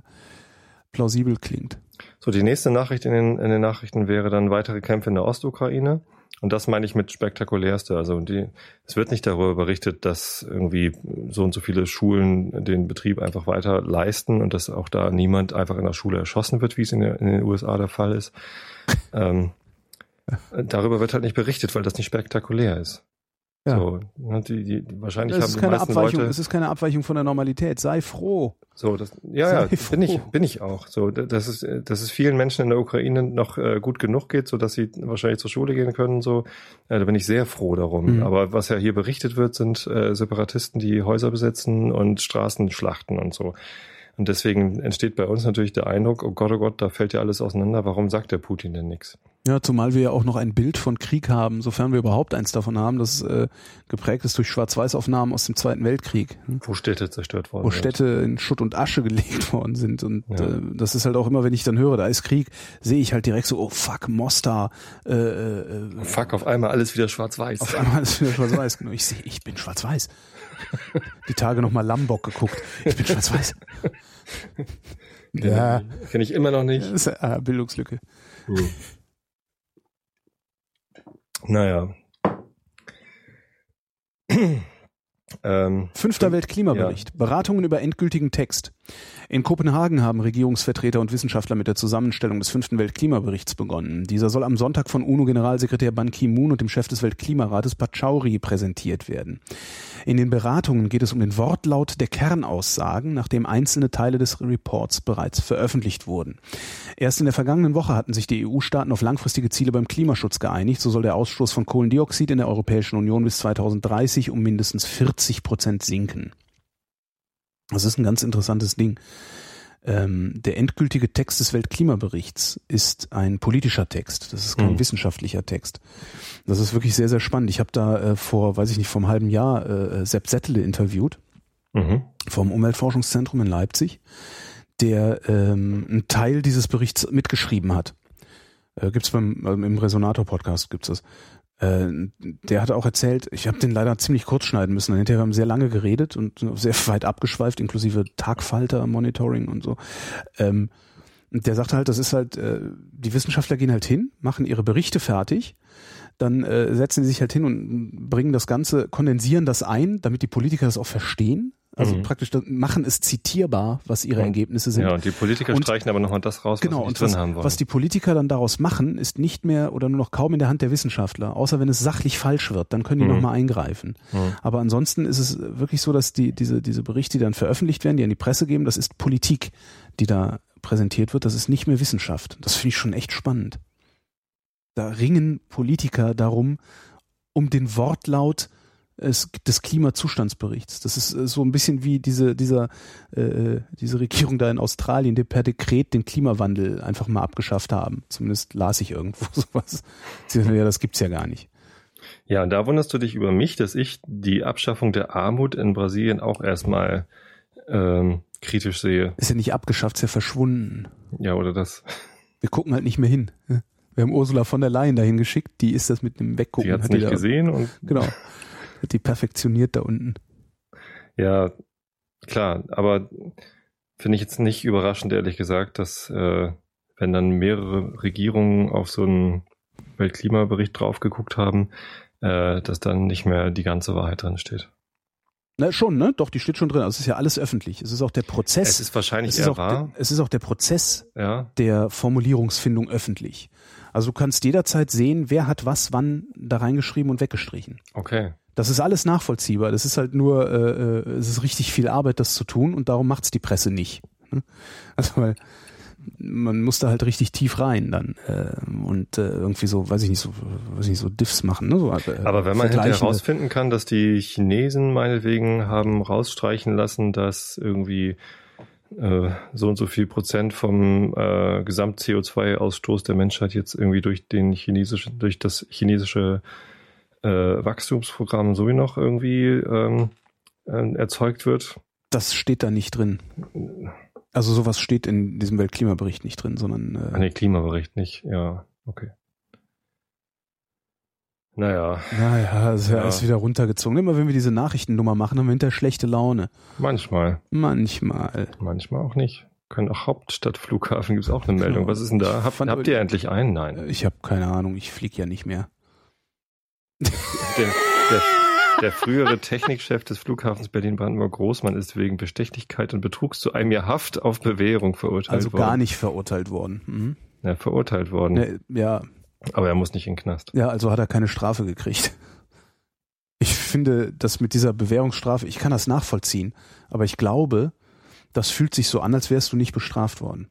plausibel klingt. So, die nächste Nachricht in den, in den Nachrichten wäre dann weitere Kämpfe in der Ostukraine. Und das meine ich mit spektakulärste. Also die, es wird nicht darüber berichtet, dass irgendwie so und so viele Schulen den Betrieb einfach weiter leisten und dass auch da niemand einfach in der Schule erschossen wird, wie es in, der, in den USA der Fall ist. ähm, darüber wird halt nicht berichtet, weil das nicht spektakulär ist. Ja. So, ne, die, die, wahrscheinlich es haben ist die keine meisten Abweichung, Leute, es ist keine Abweichung von der Normalität. Sei froh. So, das, ja, Sei ja, froh. bin ich, bin ich auch. So, dass es, dass es vielen Menschen in der Ukraine noch äh, gut genug geht, so dass sie wahrscheinlich zur Schule gehen können. So, äh, da bin ich sehr froh darum. Mhm. Aber was ja hier berichtet wird, sind äh, Separatisten, die Häuser besetzen und Straßen schlachten und so. Und deswegen entsteht bei uns natürlich der Eindruck, oh Gott, oh Gott, da fällt ja alles auseinander. Warum sagt der Putin denn nichts? Ja, zumal wir ja auch noch ein Bild von Krieg haben, sofern wir überhaupt eins davon haben, das äh, geprägt ist durch Schwarz-Weiß-Aufnahmen aus dem Zweiten Weltkrieg. hm? Wo Städte zerstört worden Wo sind. Städte in Schutt und Asche gelegt worden sind. Und Ja. äh, das ist halt auch immer, wenn ich dann höre, da ist Krieg, sehe ich halt direkt so, oh fuck, Mostar, äh, äh, Fuck, auf einmal alles wieder schwarz-weiß. auf einmal ist wieder schwarz-weiß. Genau, ich sehe, ich bin schwarz-weiß. Die Tage nochmal Lambok geguckt. Ich bin schwarz-weiß. Ja, Kenne ich immer noch nicht. das ist äh, Bildungslücke. Hm. Naja. ähm, Fünfter Weltklimabericht. Beratungen über endgültigen Text. In Kopenhagen haben Regierungsvertreter und Wissenschaftler mit der Zusammenstellung des fünften Weltklimaberichts begonnen. Dieser soll am Sonntag von UNO-Generalsekretär Ban Ki-moon und dem Chef des Weltklimarates Pachauri präsentiert werden. In den Beratungen geht es um den Wortlaut der Kernaussagen, nachdem einzelne Teile des Reports bereits veröffentlicht wurden. Erst in der vergangenen Woche hatten sich die EU-Staaten auf langfristige Ziele beim Klimaschutz geeinigt. So soll der Ausstoß von Kohlendioxid in der Europäischen Union bis 2030 um mindestens 40 Prozent sinken. Das ist ein ganz interessantes Ding. Ähm, der endgültige Text des Weltklimaberichts ist ein politischer Text. Das ist kein Mhm. wissenschaftlicher Text. Das ist wirklich sehr, sehr spannend. Ich habe da äh, vor, weiß ich nicht, vor einem halben Jahr äh, Sepp Settele interviewt mhm. vom Umweltforschungszentrum in Leipzig, der ähm, einen Teil dieses Berichts mitgeschrieben hat. Äh, gibt's beim ähm, im Resonator-Podcast gibt's das. Äh, der hat auch erzählt, ich habe den leider ziemlich kurz schneiden müssen. Hinterher haben sehr lange geredet und sehr weit abgeschweift, inklusive Tagfalter, Monitoring und so. Ähm, und der sagte halt, das ist halt, äh, die Wissenschaftler gehen halt hin, machen ihre Berichte fertig, dann äh, setzen sie sich halt hin und bringen das Ganze, kondensieren das ein, damit die Politiker das auch verstehen. Also Mhm. praktisch machen es zitierbar, was ihre Und- Ergebnisse sind. Ja, und die Politiker Und- streichen aber nochmal das raus, was Genau, sie nicht drin was, haben wollen. was die Politiker dann daraus machen, ist nicht mehr oder nur noch kaum in der Hand der Wissenschaftler, außer wenn es sachlich falsch wird, dann können die Mhm. nochmal eingreifen. Mhm. Aber ansonsten ist es wirklich so, dass die, diese, diese Berichte, die dann veröffentlicht werden, die an die Presse geben, das ist Politik, die da präsentiert wird, das ist nicht mehr Wissenschaft. Das finde ich schon echt spannend. Da ringen Politiker darum, um den Wortlaut des Klimazustandsberichts. Das ist äh, so ein bisschen wie diese, dieser, äh, diese Regierung da in Australien, die per Dekret den Klimawandel einfach mal abgeschafft haben. Zumindest las ich irgendwo sowas. Sie sagen, Ja, das gibt's ja gar nicht. Ja, und da wunderst du dich über mich, dass ich die Abschaffung der Armut in Brasilien auch erstmal ähm, kritisch sehe. Ist ja nicht abgeschafft, ist ja verschwunden. Ja, oder das. Wir gucken halt nicht mehr hin. Wir haben Ursula von der Leyen dahin geschickt, die ist das mit dem Weggucken. Die hat es hat die nicht da, gesehen und Genau. Hat die perfektioniert da unten. ja, klar, aber finde ich jetzt nicht überraschend, ehrlich gesagt, dass äh, wenn dann mehrere Regierungen auf so einen Weltklimabericht drauf geguckt haben, äh, dass dann nicht mehr die ganze Wahrheit drin steht. Na schon, ne? Doch, die steht schon drin. Also es ist ja alles öffentlich. Es ist auch der Prozess. Es ist wahrscheinlich es ist eher auch, wahr. der- es ist auch der Prozess Ja, der Formulierungsfindung öffentlich. Also du kannst jederzeit sehen, wer hat was wann da reingeschrieben und weggestrichen. okay. Das ist alles nachvollziehbar. Das ist halt nur, äh, äh, es ist richtig viel Arbeit, das zu tun und darum macht's die Presse nicht. ne? Also weil man muss da halt richtig tief rein dann äh, und äh, irgendwie so, weiß ich nicht, so, weiß ich nicht, so Diffs machen. Ne? So, äh, Aber wenn man hinterher herausfinden kann, dass die Chinesen meinetwegen haben rausstreichen lassen, dass irgendwie äh, so und so viel Prozent vom äh, Gesamt-CO2-Ausstoß der Menschheit jetzt irgendwie durch den chinesischen, durch das chinesische äh, Wachstumsprogramm so wie noch irgendwie ähm, äh, erzeugt wird. Das steht da nicht drin. Also sowas steht in diesem Weltklimabericht nicht drin, sondern. Äh, An den Klimabericht nicht, ja, okay. Naja. Naja, ist ja, ja. ist wieder runtergezogen. Immer wenn wir diese Nachrichtennummer machen, haben wir hinterher schlechte Laune. Manchmal. Manchmal. Manchmal auch nicht. Können auch Hauptstadtflughafen gibt es auch eine Meldung. Was ist denn da? Hab, habt ihr endlich einen? Nein. Ich habe keine Ahnung, ich fliege ja nicht mehr. Der, der, der frühere Technikchef des Flughafens Berlin-Brandenburg Großmann ist wegen Bestechlichkeit und Betrugs zu einem Jahr Haft auf Bewährung verurteilt also worden. Also gar nicht verurteilt worden. Mhm. Ja, verurteilt worden. Ne, ja, aber er muss nicht in den Knast. Ja, also hat er keine Strafe gekriegt. Ich finde, dass mit dieser Bewährungsstrafe, ich kann das nachvollziehen, aber ich glaube, das fühlt sich so an, als wärst du nicht bestraft worden.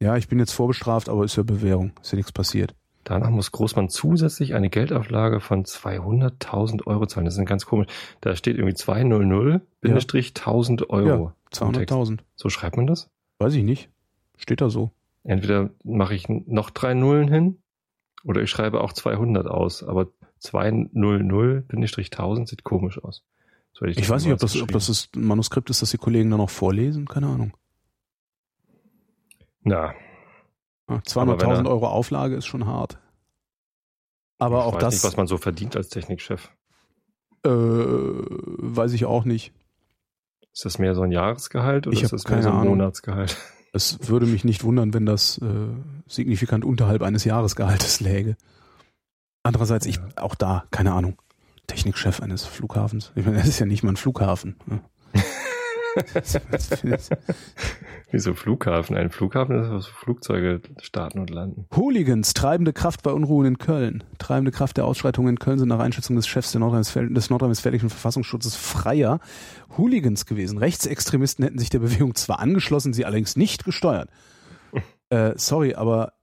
Ja, ich bin jetzt vorbestraft, aber ist ja Bewährung, ist ja nichts passiert. Danach muss Großmann zusätzlich eine Geldauflage von 200.000 Euro zahlen. Das ist ganz komisch. Da steht irgendwie 200 Bindestrich 1000 Euro. Ja, 200.000. So schreibt man das? Weiß ich nicht. Steht da so. Entweder mache ich noch drei Nullen hin oder ich schreibe auch 200 aus, aber 200-1000 sieht komisch aus. ich, ich weiß nicht, ob das, ob das ein Manuskript ist, das die Kollegen dann noch vorlesen. Keine Ahnung. Na. 200.000 Euro Auflage ist schon hart. Aber ich auch weiß das. Nicht, was man so verdient als Technikchef. Äh, weiß ich auch nicht. Ist das mehr so ein Jahresgehalt oder ich ist das mehr so ein Ahnung. Monatsgehalt? Es würde mich nicht wundern, wenn das äh, signifikant unterhalb eines Jahresgehaltes läge. Andererseits, ich auch da, keine Ahnung, Technikchef eines Flughafens. Ich meine, das ist ja nicht mal ein Flughafen. Ne? Wieso Flughafen? Ein Flughafen ist, wo Flugzeuge starten und landen. Hooligans, treibende Kraft bei Unruhen in Köln. Treibende Kraft der Ausschreitungen in Köln sind nach Einschätzung des Chefs des nordrhein-westfälischen Verfassungsschutzes Freier Hooligans gewesen. Rechtsextremisten hätten sich der Bewegung zwar angeschlossen, sie allerdings nicht gesteuert. äh, sorry, aber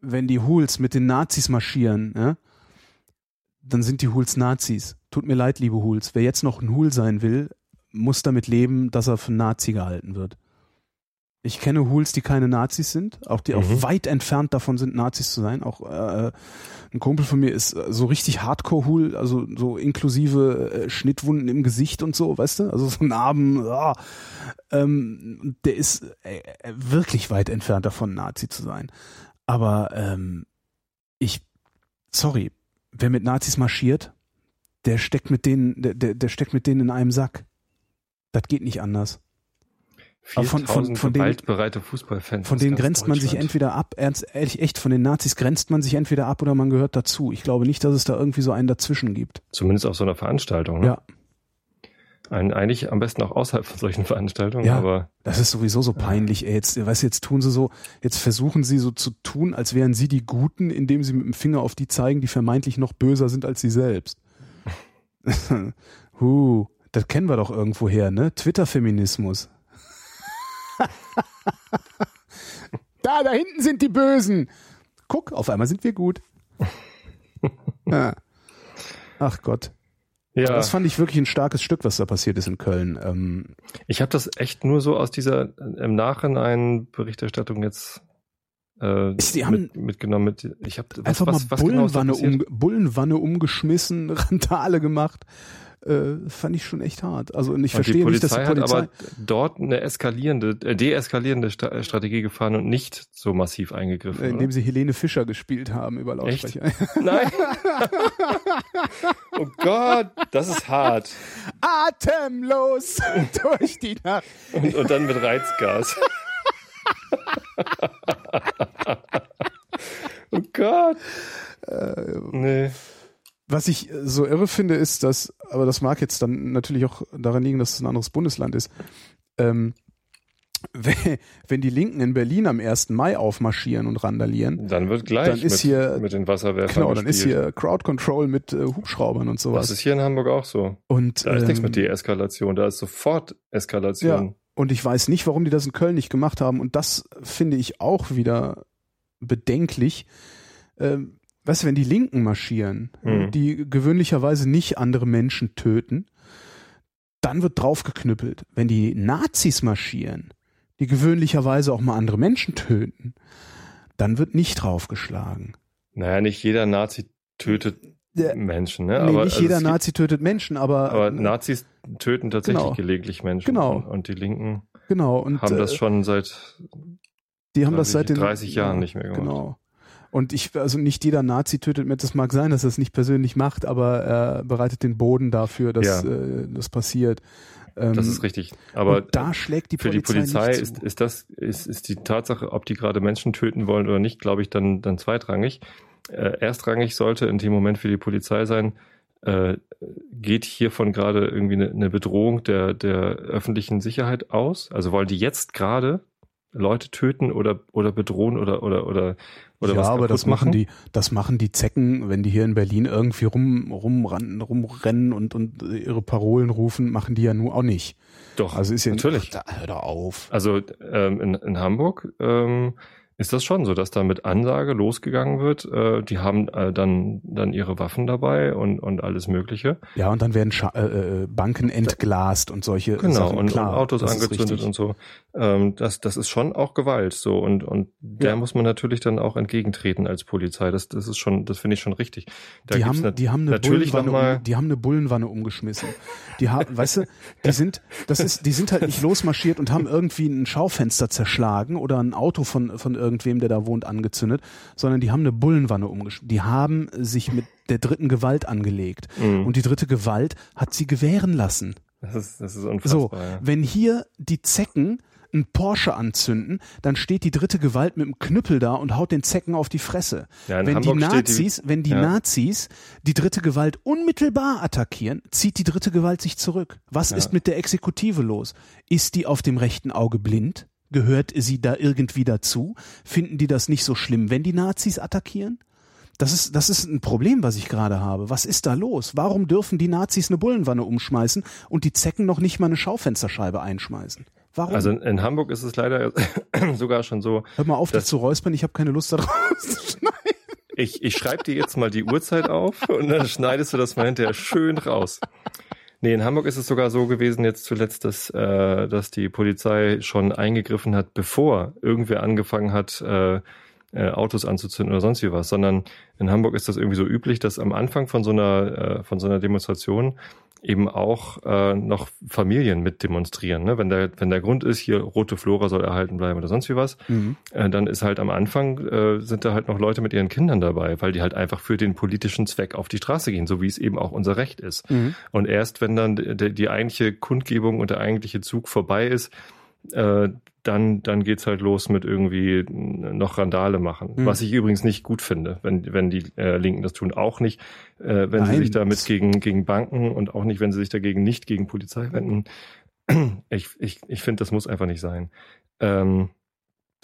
wenn die Hools mit den Nazis marschieren, ja, dann sind die Hools Nazis. Tut mir leid, liebe Hools. Wer jetzt noch ein Hool sein will, muss damit leben, dass er für Nazi gehalten wird. Ich kenne Hools, die keine Nazis sind, auch die mhm. auch weit entfernt davon sind, Nazis zu sein. Auch äh, ein Kumpel von mir ist so richtig Hardcore-Hool, also so inklusive äh, Schnittwunden im Gesicht und so, weißt du? Also so Narben. Oh. Ähm, der ist äh, wirklich weit entfernt davon, Nazi zu sein. Aber ähm, ich, sorry, wer mit Nazis marschiert, der steckt mit denen, der, der, steckt mit denen in einem Sack. Das geht nicht anders. Von, von, von denen, Fußballfans von denen grenzt man sich entweder ab, ernst, ehrlich, echt, von den Nazis grenzt man sich entweder ab oder man gehört dazu. Ich glaube nicht, dass es da irgendwie so einen dazwischen gibt. Zumindest auf so einer Veranstaltung, ne? Ja. Ein, eigentlich am besten auch außerhalb von solchen Veranstaltungen, ja, aber. Das ist sowieso so peinlich, ey. Jetzt, weißt jetzt tun sie so, jetzt versuchen sie so zu tun, als wären sie die Guten, indem sie mit dem Finger auf die zeigen, die vermeintlich noch böser sind als sie selbst. huh, das kennen wir doch irgendwo her, ne? Twitter-Feminismus. da, da hinten sind die Bösen. Guck, auf einmal sind wir gut. ja. Ach Gott. Ja. das fand ich wirklich ein starkes Stück, was da passiert ist in Köln. Ähm, ich habe das echt nur so aus dieser im Nachhinein Berichterstattung jetzt äh, die haben mit, mitgenommen. Mit, ich habe einfach was, mal was, genau Bullenwanne, genau um, Bullenwanne umgeschmissen, Randale gemacht äh, fand ich schon echt hart. Also ich verstehe nicht, dass die Polizei hat aber dort eine eskalierende, äh, deeskalierende Sta äh, Strategie gefahren und nicht so massiv eingegriffen. Äh, indem oder? sie Helene Fischer gespielt haben über Lautsprecher. Echt? Nein. oh Gott, das ist hart. Atemlos durch die Nacht. Und, und dann mit Reizgas. Oh Gott. Äh, nee. Was ich so irre finde, ist, dass, aber das mag jetzt dann natürlich auch daran liegen, dass es ein anderes Bundesland ist. Ähm, wenn die Linken in Berlin am 1. Mai aufmarschieren und randalieren, dann wird gleich dann ist mit, hier, mit den Wasserwerfern Genau, dann gespielt. ist hier Crowd Control mit äh, Hubschraubern und sowas. Das ist hier in Hamburg auch so. Und, da ist ähm, nichts mit Deeskalation, da ist sofort Eskalation. Ja, und ich weiß nicht, warum die das in Köln nicht gemacht haben. Und das finde ich auch wieder bedenklich. Ähm, weißt du, wenn die Linken marschieren, mhm. die gewöhnlicherweise nicht andere Menschen töten, dann wird draufgeknüppelt. Wenn die Nazis marschieren, die gewöhnlicherweise auch mal andere Menschen töten, dann wird nicht draufgeschlagen. Naja, nicht jeder Nazi tötet Menschen, ne? nee, aber nicht also jeder es gibt- Nazi tötet Menschen, aber, Aber Nazis töten tatsächlich Genau. gelegentlich Menschen. Genau. Und, und die Linken genau und haben das äh, schon seit die haben das 30 seit den 30 Jahren nicht mehr gemacht. Genau. Und ich, also nicht jeder Nazi tötet mehr. Das mag sein, dass er es nicht persönlich macht, aber er bereitet den Boden dafür, dass Ja. äh, das passiert. Ähm, Das ist richtig. Aber da schlägt die für die Polizei, Polizei nicht ist, zu. ist das, ist, ist die Tatsache, ob die gerade Menschen töten wollen oder nicht, glaube ich, dann, dann zweitrangig. Äh, erstrangig sollte in dem Moment für die Polizei sein, äh, geht hiervon gerade irgendwie eine, eine Bedrohung der, der öffentlichen Sicherheit aus? Also wollen die jetzt gerade Leute töten oder, oder bedrohen oder, oder, oder, oder ja, was aber das machen die, das machen die Zecken, wenn die hier in Berlin irgendwie rum, rumrennen, rumrennen und, und ihre Parolen rufen, machen die ja nur auch nicht. Doch, Also ist ja natürlich. Ach, da, hör doch auf. Also ähm, in, in Hamburg ähm, ist das schon so, dass da mit Ansage losgegangen wird. Äh, die haben äh, dann, dann ihre Waffen dabei und, und alles Mögliche. Ja, und dann werden Scha äh, äh, Banken entglast und solche Genau, Sachen. und, Klar, und Autos angezündet und so. Ähm, das, das ist schon auch Gewalt so. Und, und der Ja. muss man natürlich dann auch entgegentreten als Polizei. Das, das ist schon, das finde ich schon richtig. Da die haben, die haben eine natürlich Bullenwanne, um, die haben eine Bullenwanne umgeschmissen. Die haben, weißt du, die sind, das ist, die sind halt nicht losmarschiert und haben irgendwie ein Schaufenster zerschlagen oder ein Auto von, von irgendwem, der da wohnt, angezündet, sondern die haben eine Bullenwanne umgeschmissen. Die haben sich mit der dritten Gewalt angelegt. Mhm. Und die dritte Gewalt hat sie gewähren lassen. das ist, das ist So, unfassbar. ja. wenn hier die Zecken einen Porsche anzünden, dann steht die dritte Gewalt mit dem Knüppel da und haut den Zecken auf die Fresse. Ja, wenn die steht die- Nazis, wenn die ja. Nazis die dritte Gewalt unmittelbar attackieren, zieht die dritte Gewalt sich zurück. Was Ja. ist mit der Exekutive los? Ist die auf dem rechten Auge blind? Gehört sie da irgendwie dazu? Finden die das nicht so schlimm, wenn die Nazis attackieren? Das ist, das ist ein Problem, was ich gerade habe. Was ist da los? Warum dürfen die Nazis eine Bullenwanne umschmeißen und die Zecken noch nicht mal eine Schaufensterscheibe einschmeißen? Warum? Also in, in Hamburg ist es leider sogar schon so, Hör mal auf, dich zu räuspern. Ich habe keine Lust darauf zu schneiden. Ich, ich schreibe dir jetzt mal die Uhrzeit auf und dann schneidest du das mal hinterher schön raus. Nee, in Hamburg ist es sogar so gewesen jetzt zuletzt, dass, äh, dass die Polizei schon eingegriffen hat, bevor irgendwer angefangen hat, äh, äh, Autos anzuzünden oder sonst wie was, sondern in Hamburg ist das irgendwie so üblich, dass am Anfang von so einer, äh, von so einer Demonstration eben auch äh, noch Familien mit demonstrieren. Ne? Wenn, der, wenn der Grund ist, hier rote Flora soll erhalten bleiben oder sonst wie was, äh, dann ist halt am Anfang äh, sind da halt noch Leute mit ihren Kindern dabei, weil die halt einfach für den politischen Zweck auf die Straße gehen, so wie es eben auch unser Recht ist. Mhm. Und erst wenn dann die, die eigentliche Kundgebung und der eigentliche Zug vorbei ist, äh, dann, dann geht's halt los mit irgendwie noch Randale machen. Mhm. Was ich übrigens nicht gut finde, wenn, wenn die äh, Linken das tun. Auch nicht, äh, wenn sie Nein, sich damit gegen, gegen Banken und auch nicht, wenn sie sich dagegen nicht gegen Polizei wenden. Ich, ich, ich finde, das muss einfach nicht sein. Ähm,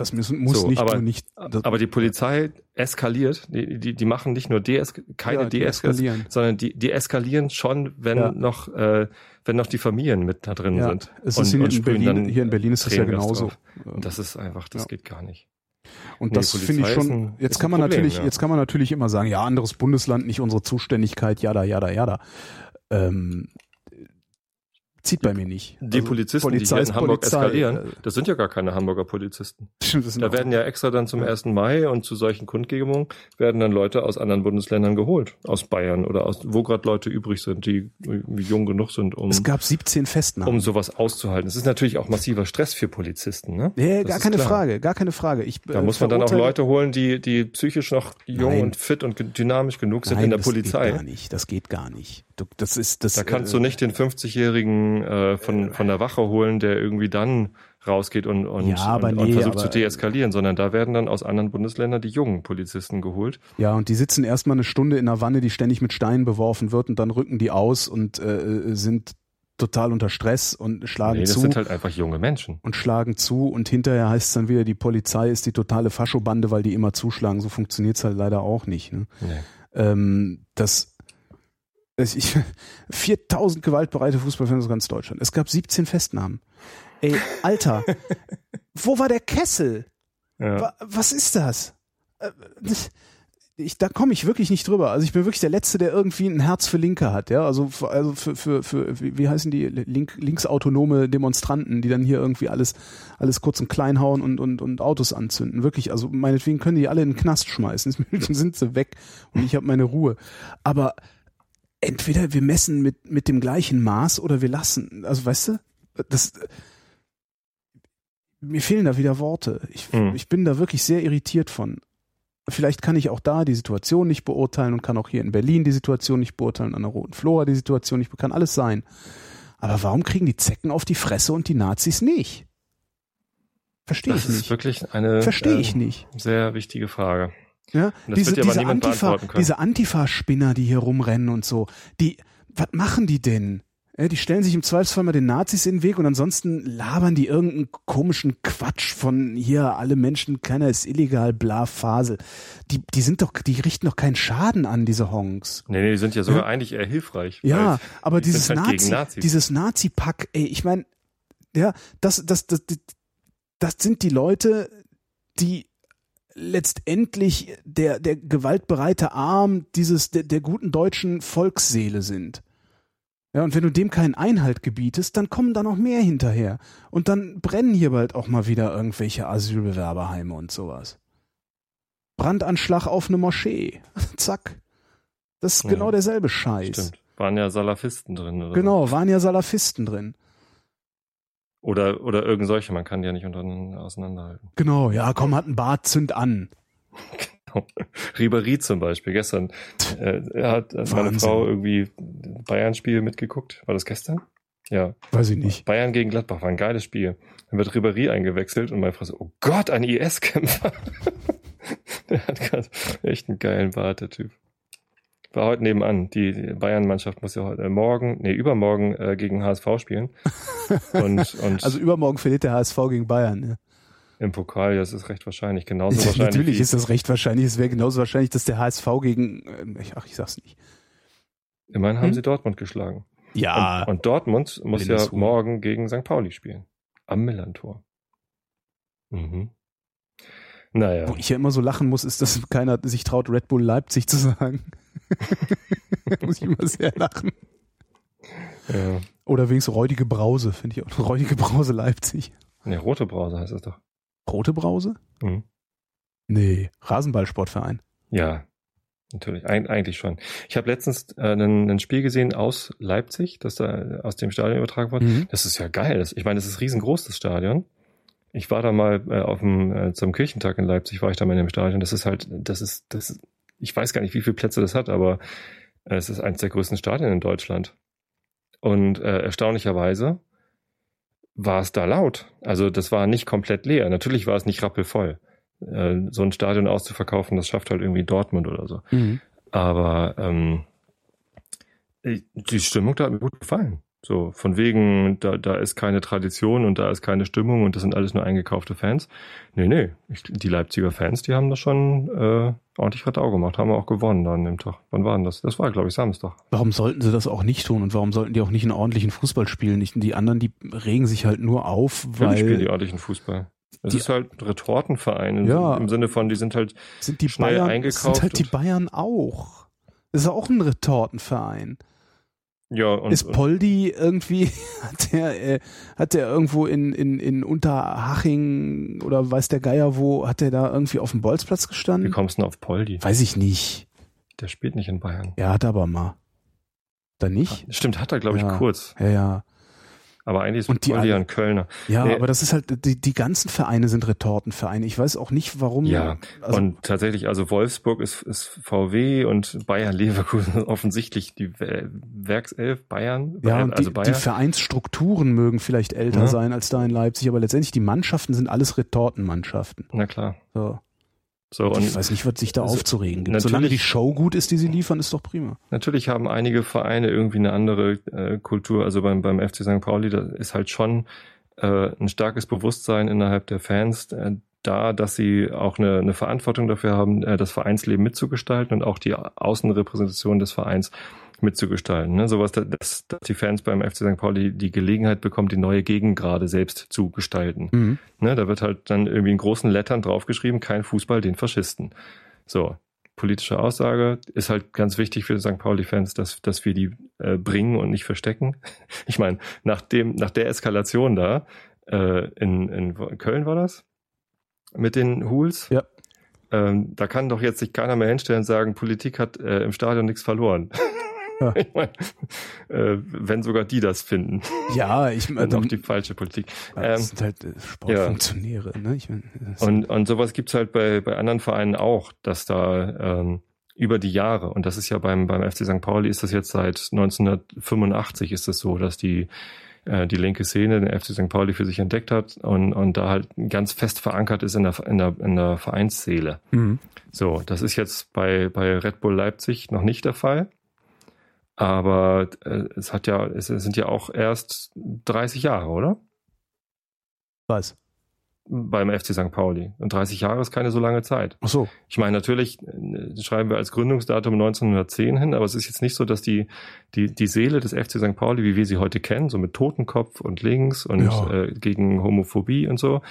Das müssen, muss So, nicht aber- nur nicht. Aber die Polizei eskaliert. Die, die, die machen nicht nur Dees keine ja, die Deeskalation, eskalieren. sondern die, die eskalieren schon, wenn Ja. noch, äh, wenn noch die Familien mit da drin Ja, sind. es ist hier, in sprühen Berlin, hier in Berlin ist das ja genauso. Und das ist einfach, das Ja. geht gar nicht. Und Nee, das finde ich ist schon, ein- jetzt ist kann man Problem, natürlich, ja. jetzt kann man natürlich immer sagen, ja, anderes Bundesland, nicht unsere Zuständigkeit, jada, jada, jada. Ähm, zieht bei mir nicht. Die Also, Polizisten, die Polizei hier ist in Hamburg Polizei, eskalieren, äh, das sind ja gar keine Hamburger Polizisten. Das Da werden ja extra dann zum Ja. 1. Mai und zu solchen Kundgebungen werden dann Leute aus anderen Bundesländern geholt. Aus Bayern oder aus, wo gerade Leute übrig sind, die jung genug sind, um, es gab 17 Festnahmen. um sowas auszuhalten. Es ist natürlich auch massiver Stress für Polizisten, ne? ja, Das gar keine klar. Frage, gar keine Frage. Ich, Da äh, muss man dann auch Leute holen, die, die psychisch noch jung Nein. und fit und dynamisch genug sind Nein, in der das Polizei. Geht gar nicht, das geht gar nicht. Du, das ist das. Da kannst äh, du nicht den 50-Jährigen äh, von, von der Wache holen, der irgendwie dann rausgeht und, und, Ja, und, und nee, versucht aber- zu deeskalieren, sondern da werden dann aus anderen Bundesländern die jungen Polizisten geholt. Ja, und die sitzen erstmal eine Stunde in einer Wanne, die ständig mit Steinen beworfen wird und dann rücken die aus und äh, sind total unter Stress und schlagen Nee, das zu sind halt einfach junge Menschen. und schlagen zu und hinterher heißt es dann wieder, die Polizei ist die totale Faschobande, weil die immer zuschlagen. So funktioniert's halt leider auch nicht. Ne? Nee. Ähm, das es- ich, 4000 gewaltbereite Fußballfans aus ganz Deutschland. Es gab 17 Festnahmen. Ey, Alter, wo war der Kessel? Ja. Wa- Was ist das? Äh, das- ich, da komme ich wirklich nicht drüber. Also ich bin wirklich der Letzte, der irgendwie ein Herz für Linke hat, ja. Also, für, also für, für, für wie, wie heißen die Link, linksautonome Demonstranten, die dann hier irgendwie alles, alles kurz und klein hauen und, und, und Autos anzünden. Wirklich, also meinetwegen können die alle in den Knast schmeißen. Dann sind sie weg und ich habe meine Ruhe. Aber entweder wir messen mit, mit dem gleichen Maß oder wir lassen. Also weißt du, das mir fehlen da wieder Worte. Ich, hm. ich bin da wirklich sehr irritiert von. Vielleicht kann ich auch da die Situation nicht beurteilen und kann auch hier in Berlin die Situation nicht beurteilen, an der Roten Flora die Situation nicht, kann alles sein. Aber warum kriegen die Zecken auf die Fresse und die Nazis nicht? Verstehe ich nicht. Das ist wirklich eine Verstehe ich äh, nicht. sehr wichtige Frage. Ja, diese, diese Antifa, diese Antifa-Spinner, die hier rumrennen und so, die, was machen die denn? Ja, die stellen sich im Zweifelsfall mal den Nazis in den Weg und ansonsten labern die irgendeinen komischen Quatsch von hier, alle Menschen, keiner ist illegal, bla, Fasel. Die, die sind doch, die richten doch keinen Schaden an, diese Honks. Nee, nee, die sind ja sogar ja? eigentlich eher hilfreich. Ja, aber dieses halt Nazi, dieses Nazi-Pack, ey, ich meine, ja, das, das, das, das, das sind die Leute, die letztendlich der, der gewaltbereite Arm dieses, der, der guten deutschen Volksseele sind. Ja, und wenn du dem keinen Einhalt gebietest, dann kommen da noch mehr hinterher. Und dann brennen hier bald auch mal wieder irgendwelche Asylbewerberheime und sowas. Brandanschlag auf eine Moschee. Zack. Das ist ja, genau derselbe Scheiß. Stimmt. Waren ja Salafisten drin, oder? Genau, waren ja Salafisten drin. Oder, oder irgend solche, man kann die ja nicht untereinander auseinanderhalten. Genau, ja, komm, hat ein Bart, zünd an. Ribéry zum Beispiel, gestern. Äh, hat Wahnsinn. meine Frau irgendwie Bayern-Spiel mitgeguckt. War das gestern? Ja. Weiß ich nicht. Bayern gegen Gladbach war ein geiles Spiel. Dann wird Ribéry eingewechselt und meine Frau so, oh Gott, ein IS-Kämpfer. der hat gerade echt einen geilen Bart, der Typ. War heute nebenan. Die Bayern-Mannschaft muss ja heute äh, morgen, nee, übermorgen äh, gegen HSV spielen. Und, und also übermorgen verliert der HSV gegen Bayern, ja. Im Pokal, ja, das ist recht wahrscheinlich. Genauso wahrscheinlich. Natürlich ist das recht wahrscheinlich. Es wäre genauso wahrscheinlich, dass der HSV gegen, äh, ach, ich sag's nicht. Immerhin hm? haben sie Dortmund geschlagen. Ja. Und, und Dortmund muss ja morgen gegen St. Pauli spielen. Am Millantor. Mhm. Naja. Wo ich ja immer so lachen muss, ist, dass keiner sich traut, Red Bull Leipzig zu sagen. muss ich immer sehr lachen. Ja. Oder wenigstens räudige Brause, finde ich auch. Räudige Brause Leipzig. Ne, rote Brause heißt es doch. Rote Brause? Mhm. Nee, Rasenballsportverein. Ja, natürlich, Eig eigentlich schon. Ich habe letztens äh, ein, ein Spiel gesehen aus Leipzig, das da aus dem Stadion übertragen wurde. Mhm. Das ist ja geil. Das, ich meine, das ist riesengroß, das Stadion. Ich war da mal äh, auf dem, äh, zum Kirchentag in Leipzig, war ich da mal in dem Stadion. Das ist halt, das ist, das ist, ich weiß gar nicht, wie viele Plätze das hat, aber äh, es ist eines der größten Stadien in Deutschland. Und äh, erstaunlicherweise war es da laut. Also das war nicht komplett leer. Natürlich war es nicht rappelvoll. Äh, so ein Stadion auszuverkaufen, das schafft halt irgendwie Dortmund oder so. Mhm. Aber ähm, die Stimmung da hat mir gut gefallen. So, von wegen, da, da ist keine Tradition und da ist keine Stimmung und das sind alles nur eingekaufte Fans. Nee, nee, ich, die Leipziger Fans, die haben das schon äh, ordentlich Radau gemacht, haben auch gewonnen dann im Tag. Wann war denn das? Das war, glaube ich, Samstag. Warum sollten sie das auch nicht tun und warum sollten die auch nicht einen ordentlichen Fußball spielen? Nicht, die anderen, die regen sich halt nur auf, weil... Ja, die spielen die ordentlichen Fußball. Es ist halt ein Retortenverein ja, im Sinne von, die sind halt sind die schnell Bayern, eingekauft. Sind halt die Bayern auch. Das ist auch ein Retortenverein. Ja, und, ist Poldi irgendwie, hat der, äh, hat der irgendwo in, in, in Unterhaching oder weiß der Geier wo, hat der da irgendwie auf dem Bolzplatz gestanden? Wie kommst du denn auf Poldi? Weiß ich nicht. Der spielt nicht in Bayern. Er hat aber mal. Da nicht? Stimmt, hat er, glaube ich, ja. kurz. Ja, ja. Aber eigentlich ist und die alle, ein Kölner. Ja, nee. aber das ist halt, die, die ganzen Vereine sind Retortenvereine. Ich weiß auch nicht, warum. Ja, also, und tatsächlich, also Wolfsburg ist, ist VW und Bayern Leverkusen offensichtlich die Werkself Bayern. Ja, Bayern, und also die, Bayern. die Vereinsstrukturen mögen vielleicht älter ja. sein als da in Leipzig, aber letztendlich die Mannschaften sind alles Retortenmannschaften. Na klar. So. So, und ich weiß nicht, was sich da also aufzuregen gibt. Solange die Show gut ist, die sie liefern, ist doch prima. Natürlich haben einige Vereine irgendwie eine andere äh, Kultur. Also beim, beim FC St. Pauli, da ist halt schon äh, ein starkes Bewusstsein innerhalb der Fans äh, da, dass sie auch eine, eine Verantwortung dafür haben, äh, das Vereinsleben mitzugestalten und auch die Außenrepräsentation des Vereins mitzugestalten. Ne? Sowas, dass, dass die Fans beim FC St. Pauli die Gelegenheit bekommen, die neue Gegend gerade selbst zu gestalten. Mhm. Ne? Da wird halt dann irgendwie in großen Lettern draufgeschrieben, kein Fußball, den Faschisten. So, politische Aussage. Ist halt ganz wichtig für St. Pauli-Fans, dass, dass wir die äh, bringen und nicht verstecken. Ich meine, nach dem, nach der Eskalation da, äh, in, in Köln war das, mit den Hools. Ja. Ähm, da kann doch jetzt sich keiner mehr hinstellen und sagen, Politik hat äh, im Stadion nichts verloren. Ja. Ich mein, äh, wenn sogar die das finden. Ja, ich meine. auch die falsche Politik. Das ähm, sind halt äh, Sportfunktionäre, ja. ne? Ich mein, und, und sowas gibt's halt bei, bei anderen Vereinen auch, dass da ähm, über die Jahre, und das ist ja beim, beim FC St. Pauli ist das jetzt seit 1985 ist es das so, dass die äh, die linke Szene, den FC St. Pauli für sich entdeckt hat und, und da halt ganz fest verankert ist in der, in der, in der Vereinsseele. Mhm. So, das ist jetzt bei, bei Red Bull Leipzig noch nicht der Fall. Aber äh, es hat ja, es sind ja auch erst 30 Jahre, oder? Was? beim FC St. Pauli. Und 30 Jahre ist keine so lange Zeit. Ach so. Ich meine, natürlich äh, schreiben wir als Gründungsdatum 1910 hin, aber es ist jetzt nicht so, dass die, die, die Seele des FC St. Pauli, wie wir sie heute kennen, so mit Totenkopf und links und ja. äh, gegen Homophobie und so,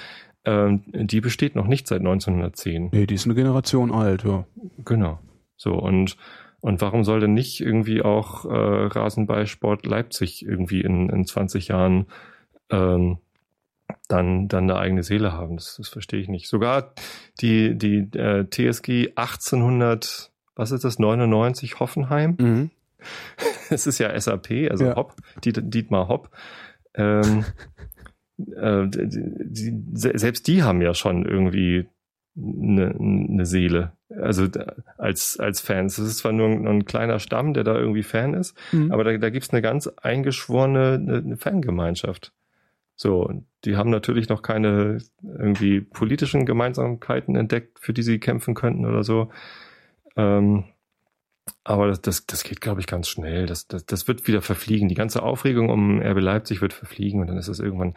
ähm, die besteht noch nicht seit 1910. Nee, die ist eine Generation alt, ja. Genau. So, und und warum soll denn nicht irgendwie auch äh, Rasenballsport Leipzig irgendwie in, in 20 Jahren ähm, dann, dann eine eigene Seele haben. Das, das verstehe ich nicht. Sogar die, die äh, TSG 1800, was ist das, 99 Hoffenheim? Mhm. Es ist ja SAP, also ja. Hopp, Dietmar Hopp. Ähm, äh, die, die, selbst die haben ja schon irgendwie eine, eine Seele. Also als, als Fans. Das ist zwar nur ein, ein kleiner Stamm, der da irgendwie Fan ist, mhm. aber da, da gibt es eine ganz eingeschworene eine Fangemeinschaft. So, die haben natürlich noch keine irgendwie politischen Gemeinsamkeiten entdeckt, für die sie kämpfen könnten oder so. Ähm, aber das, das, das geht, glaube ich, ganz schnell. Das, das, das wird wieder verfliegen. Die ganze Aufregung um RB Leipzig wird verfliegen und dann ist es irgendwann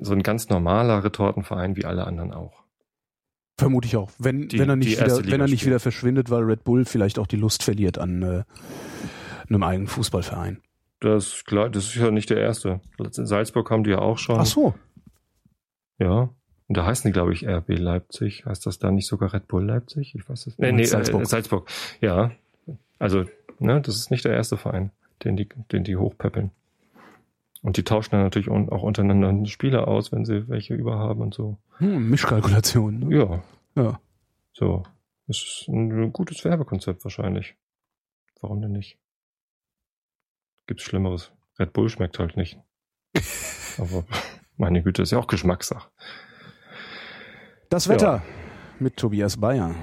so ein ganz normaler Retortenverein wie alle anderen auch. Vermute ich auch. Wenn, die, wenn er nicht, wieder, wenn er nicht wieder verschwindet, weil Red Bull vielleicht auch die Lust verliert an äh, einem eigenen Fußballverein. Das klar, das ist ja nicht der erste. In Salzburg haben die ja auch schon. Ach so. Ja. Und da heißen die, glaube ich, RB Leipzig. Heißt das da nicht sogar Red Bull Leipzig? Ich weiß es. Nee, nee, Salzburg. Äh, Salzburg. Ja. Also, ne, das ist nicht der erste Verein, den die, den die hochpäppeln. Und die tauschen dann natürlich auch untereinander Spieler aus, wenn sie welche überhaben und so. Hm, Mischkalkulation. Ne? Ja. Ja. So. Das ist ein gutes Werbekonzept wahrscheinlich. Warum denn nicht? Gibt's Schlimmeres. Red Bull schmeckt halt nicht. Aber meine Güte, ist ja auch Geschmackssache. Das Wetter ja. mit Tobias Bayer.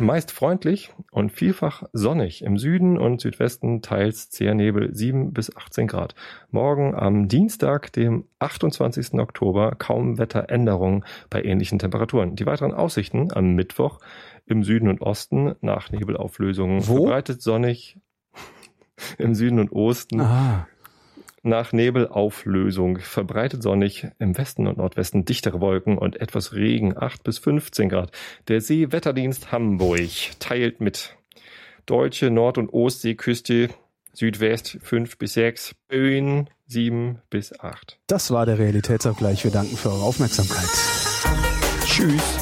Meist freundlich und vielfach sonnig. Im Süden und Südwesten teils Zehernebel 7 bis 18 Grad. Morgen am Dienstag, dem 28. Oktober, kaum Wetteränderungen bei ähnlichen Temperaturen. Die weiteren Aussichten am Mittwoch im Süden und Osten nach Nebelauflösungen Wo? verbreitet sonnig im Süden und Osten. Aha. Nach Nebelauflösung verbreitet sonnig, im Westen und Nordwesten dichtere Wolken und etwas Regen, 8 bis 15 Grad. Der Seewetterdienst Hamburg teilt mit. Deutsche Nord- und Ostseeküste Südwest 5 bis 6, Böen 7 bis 8. Das war der Realitätsabgleich. Wir danken für eure Aufmerksamkeit. Tschüss.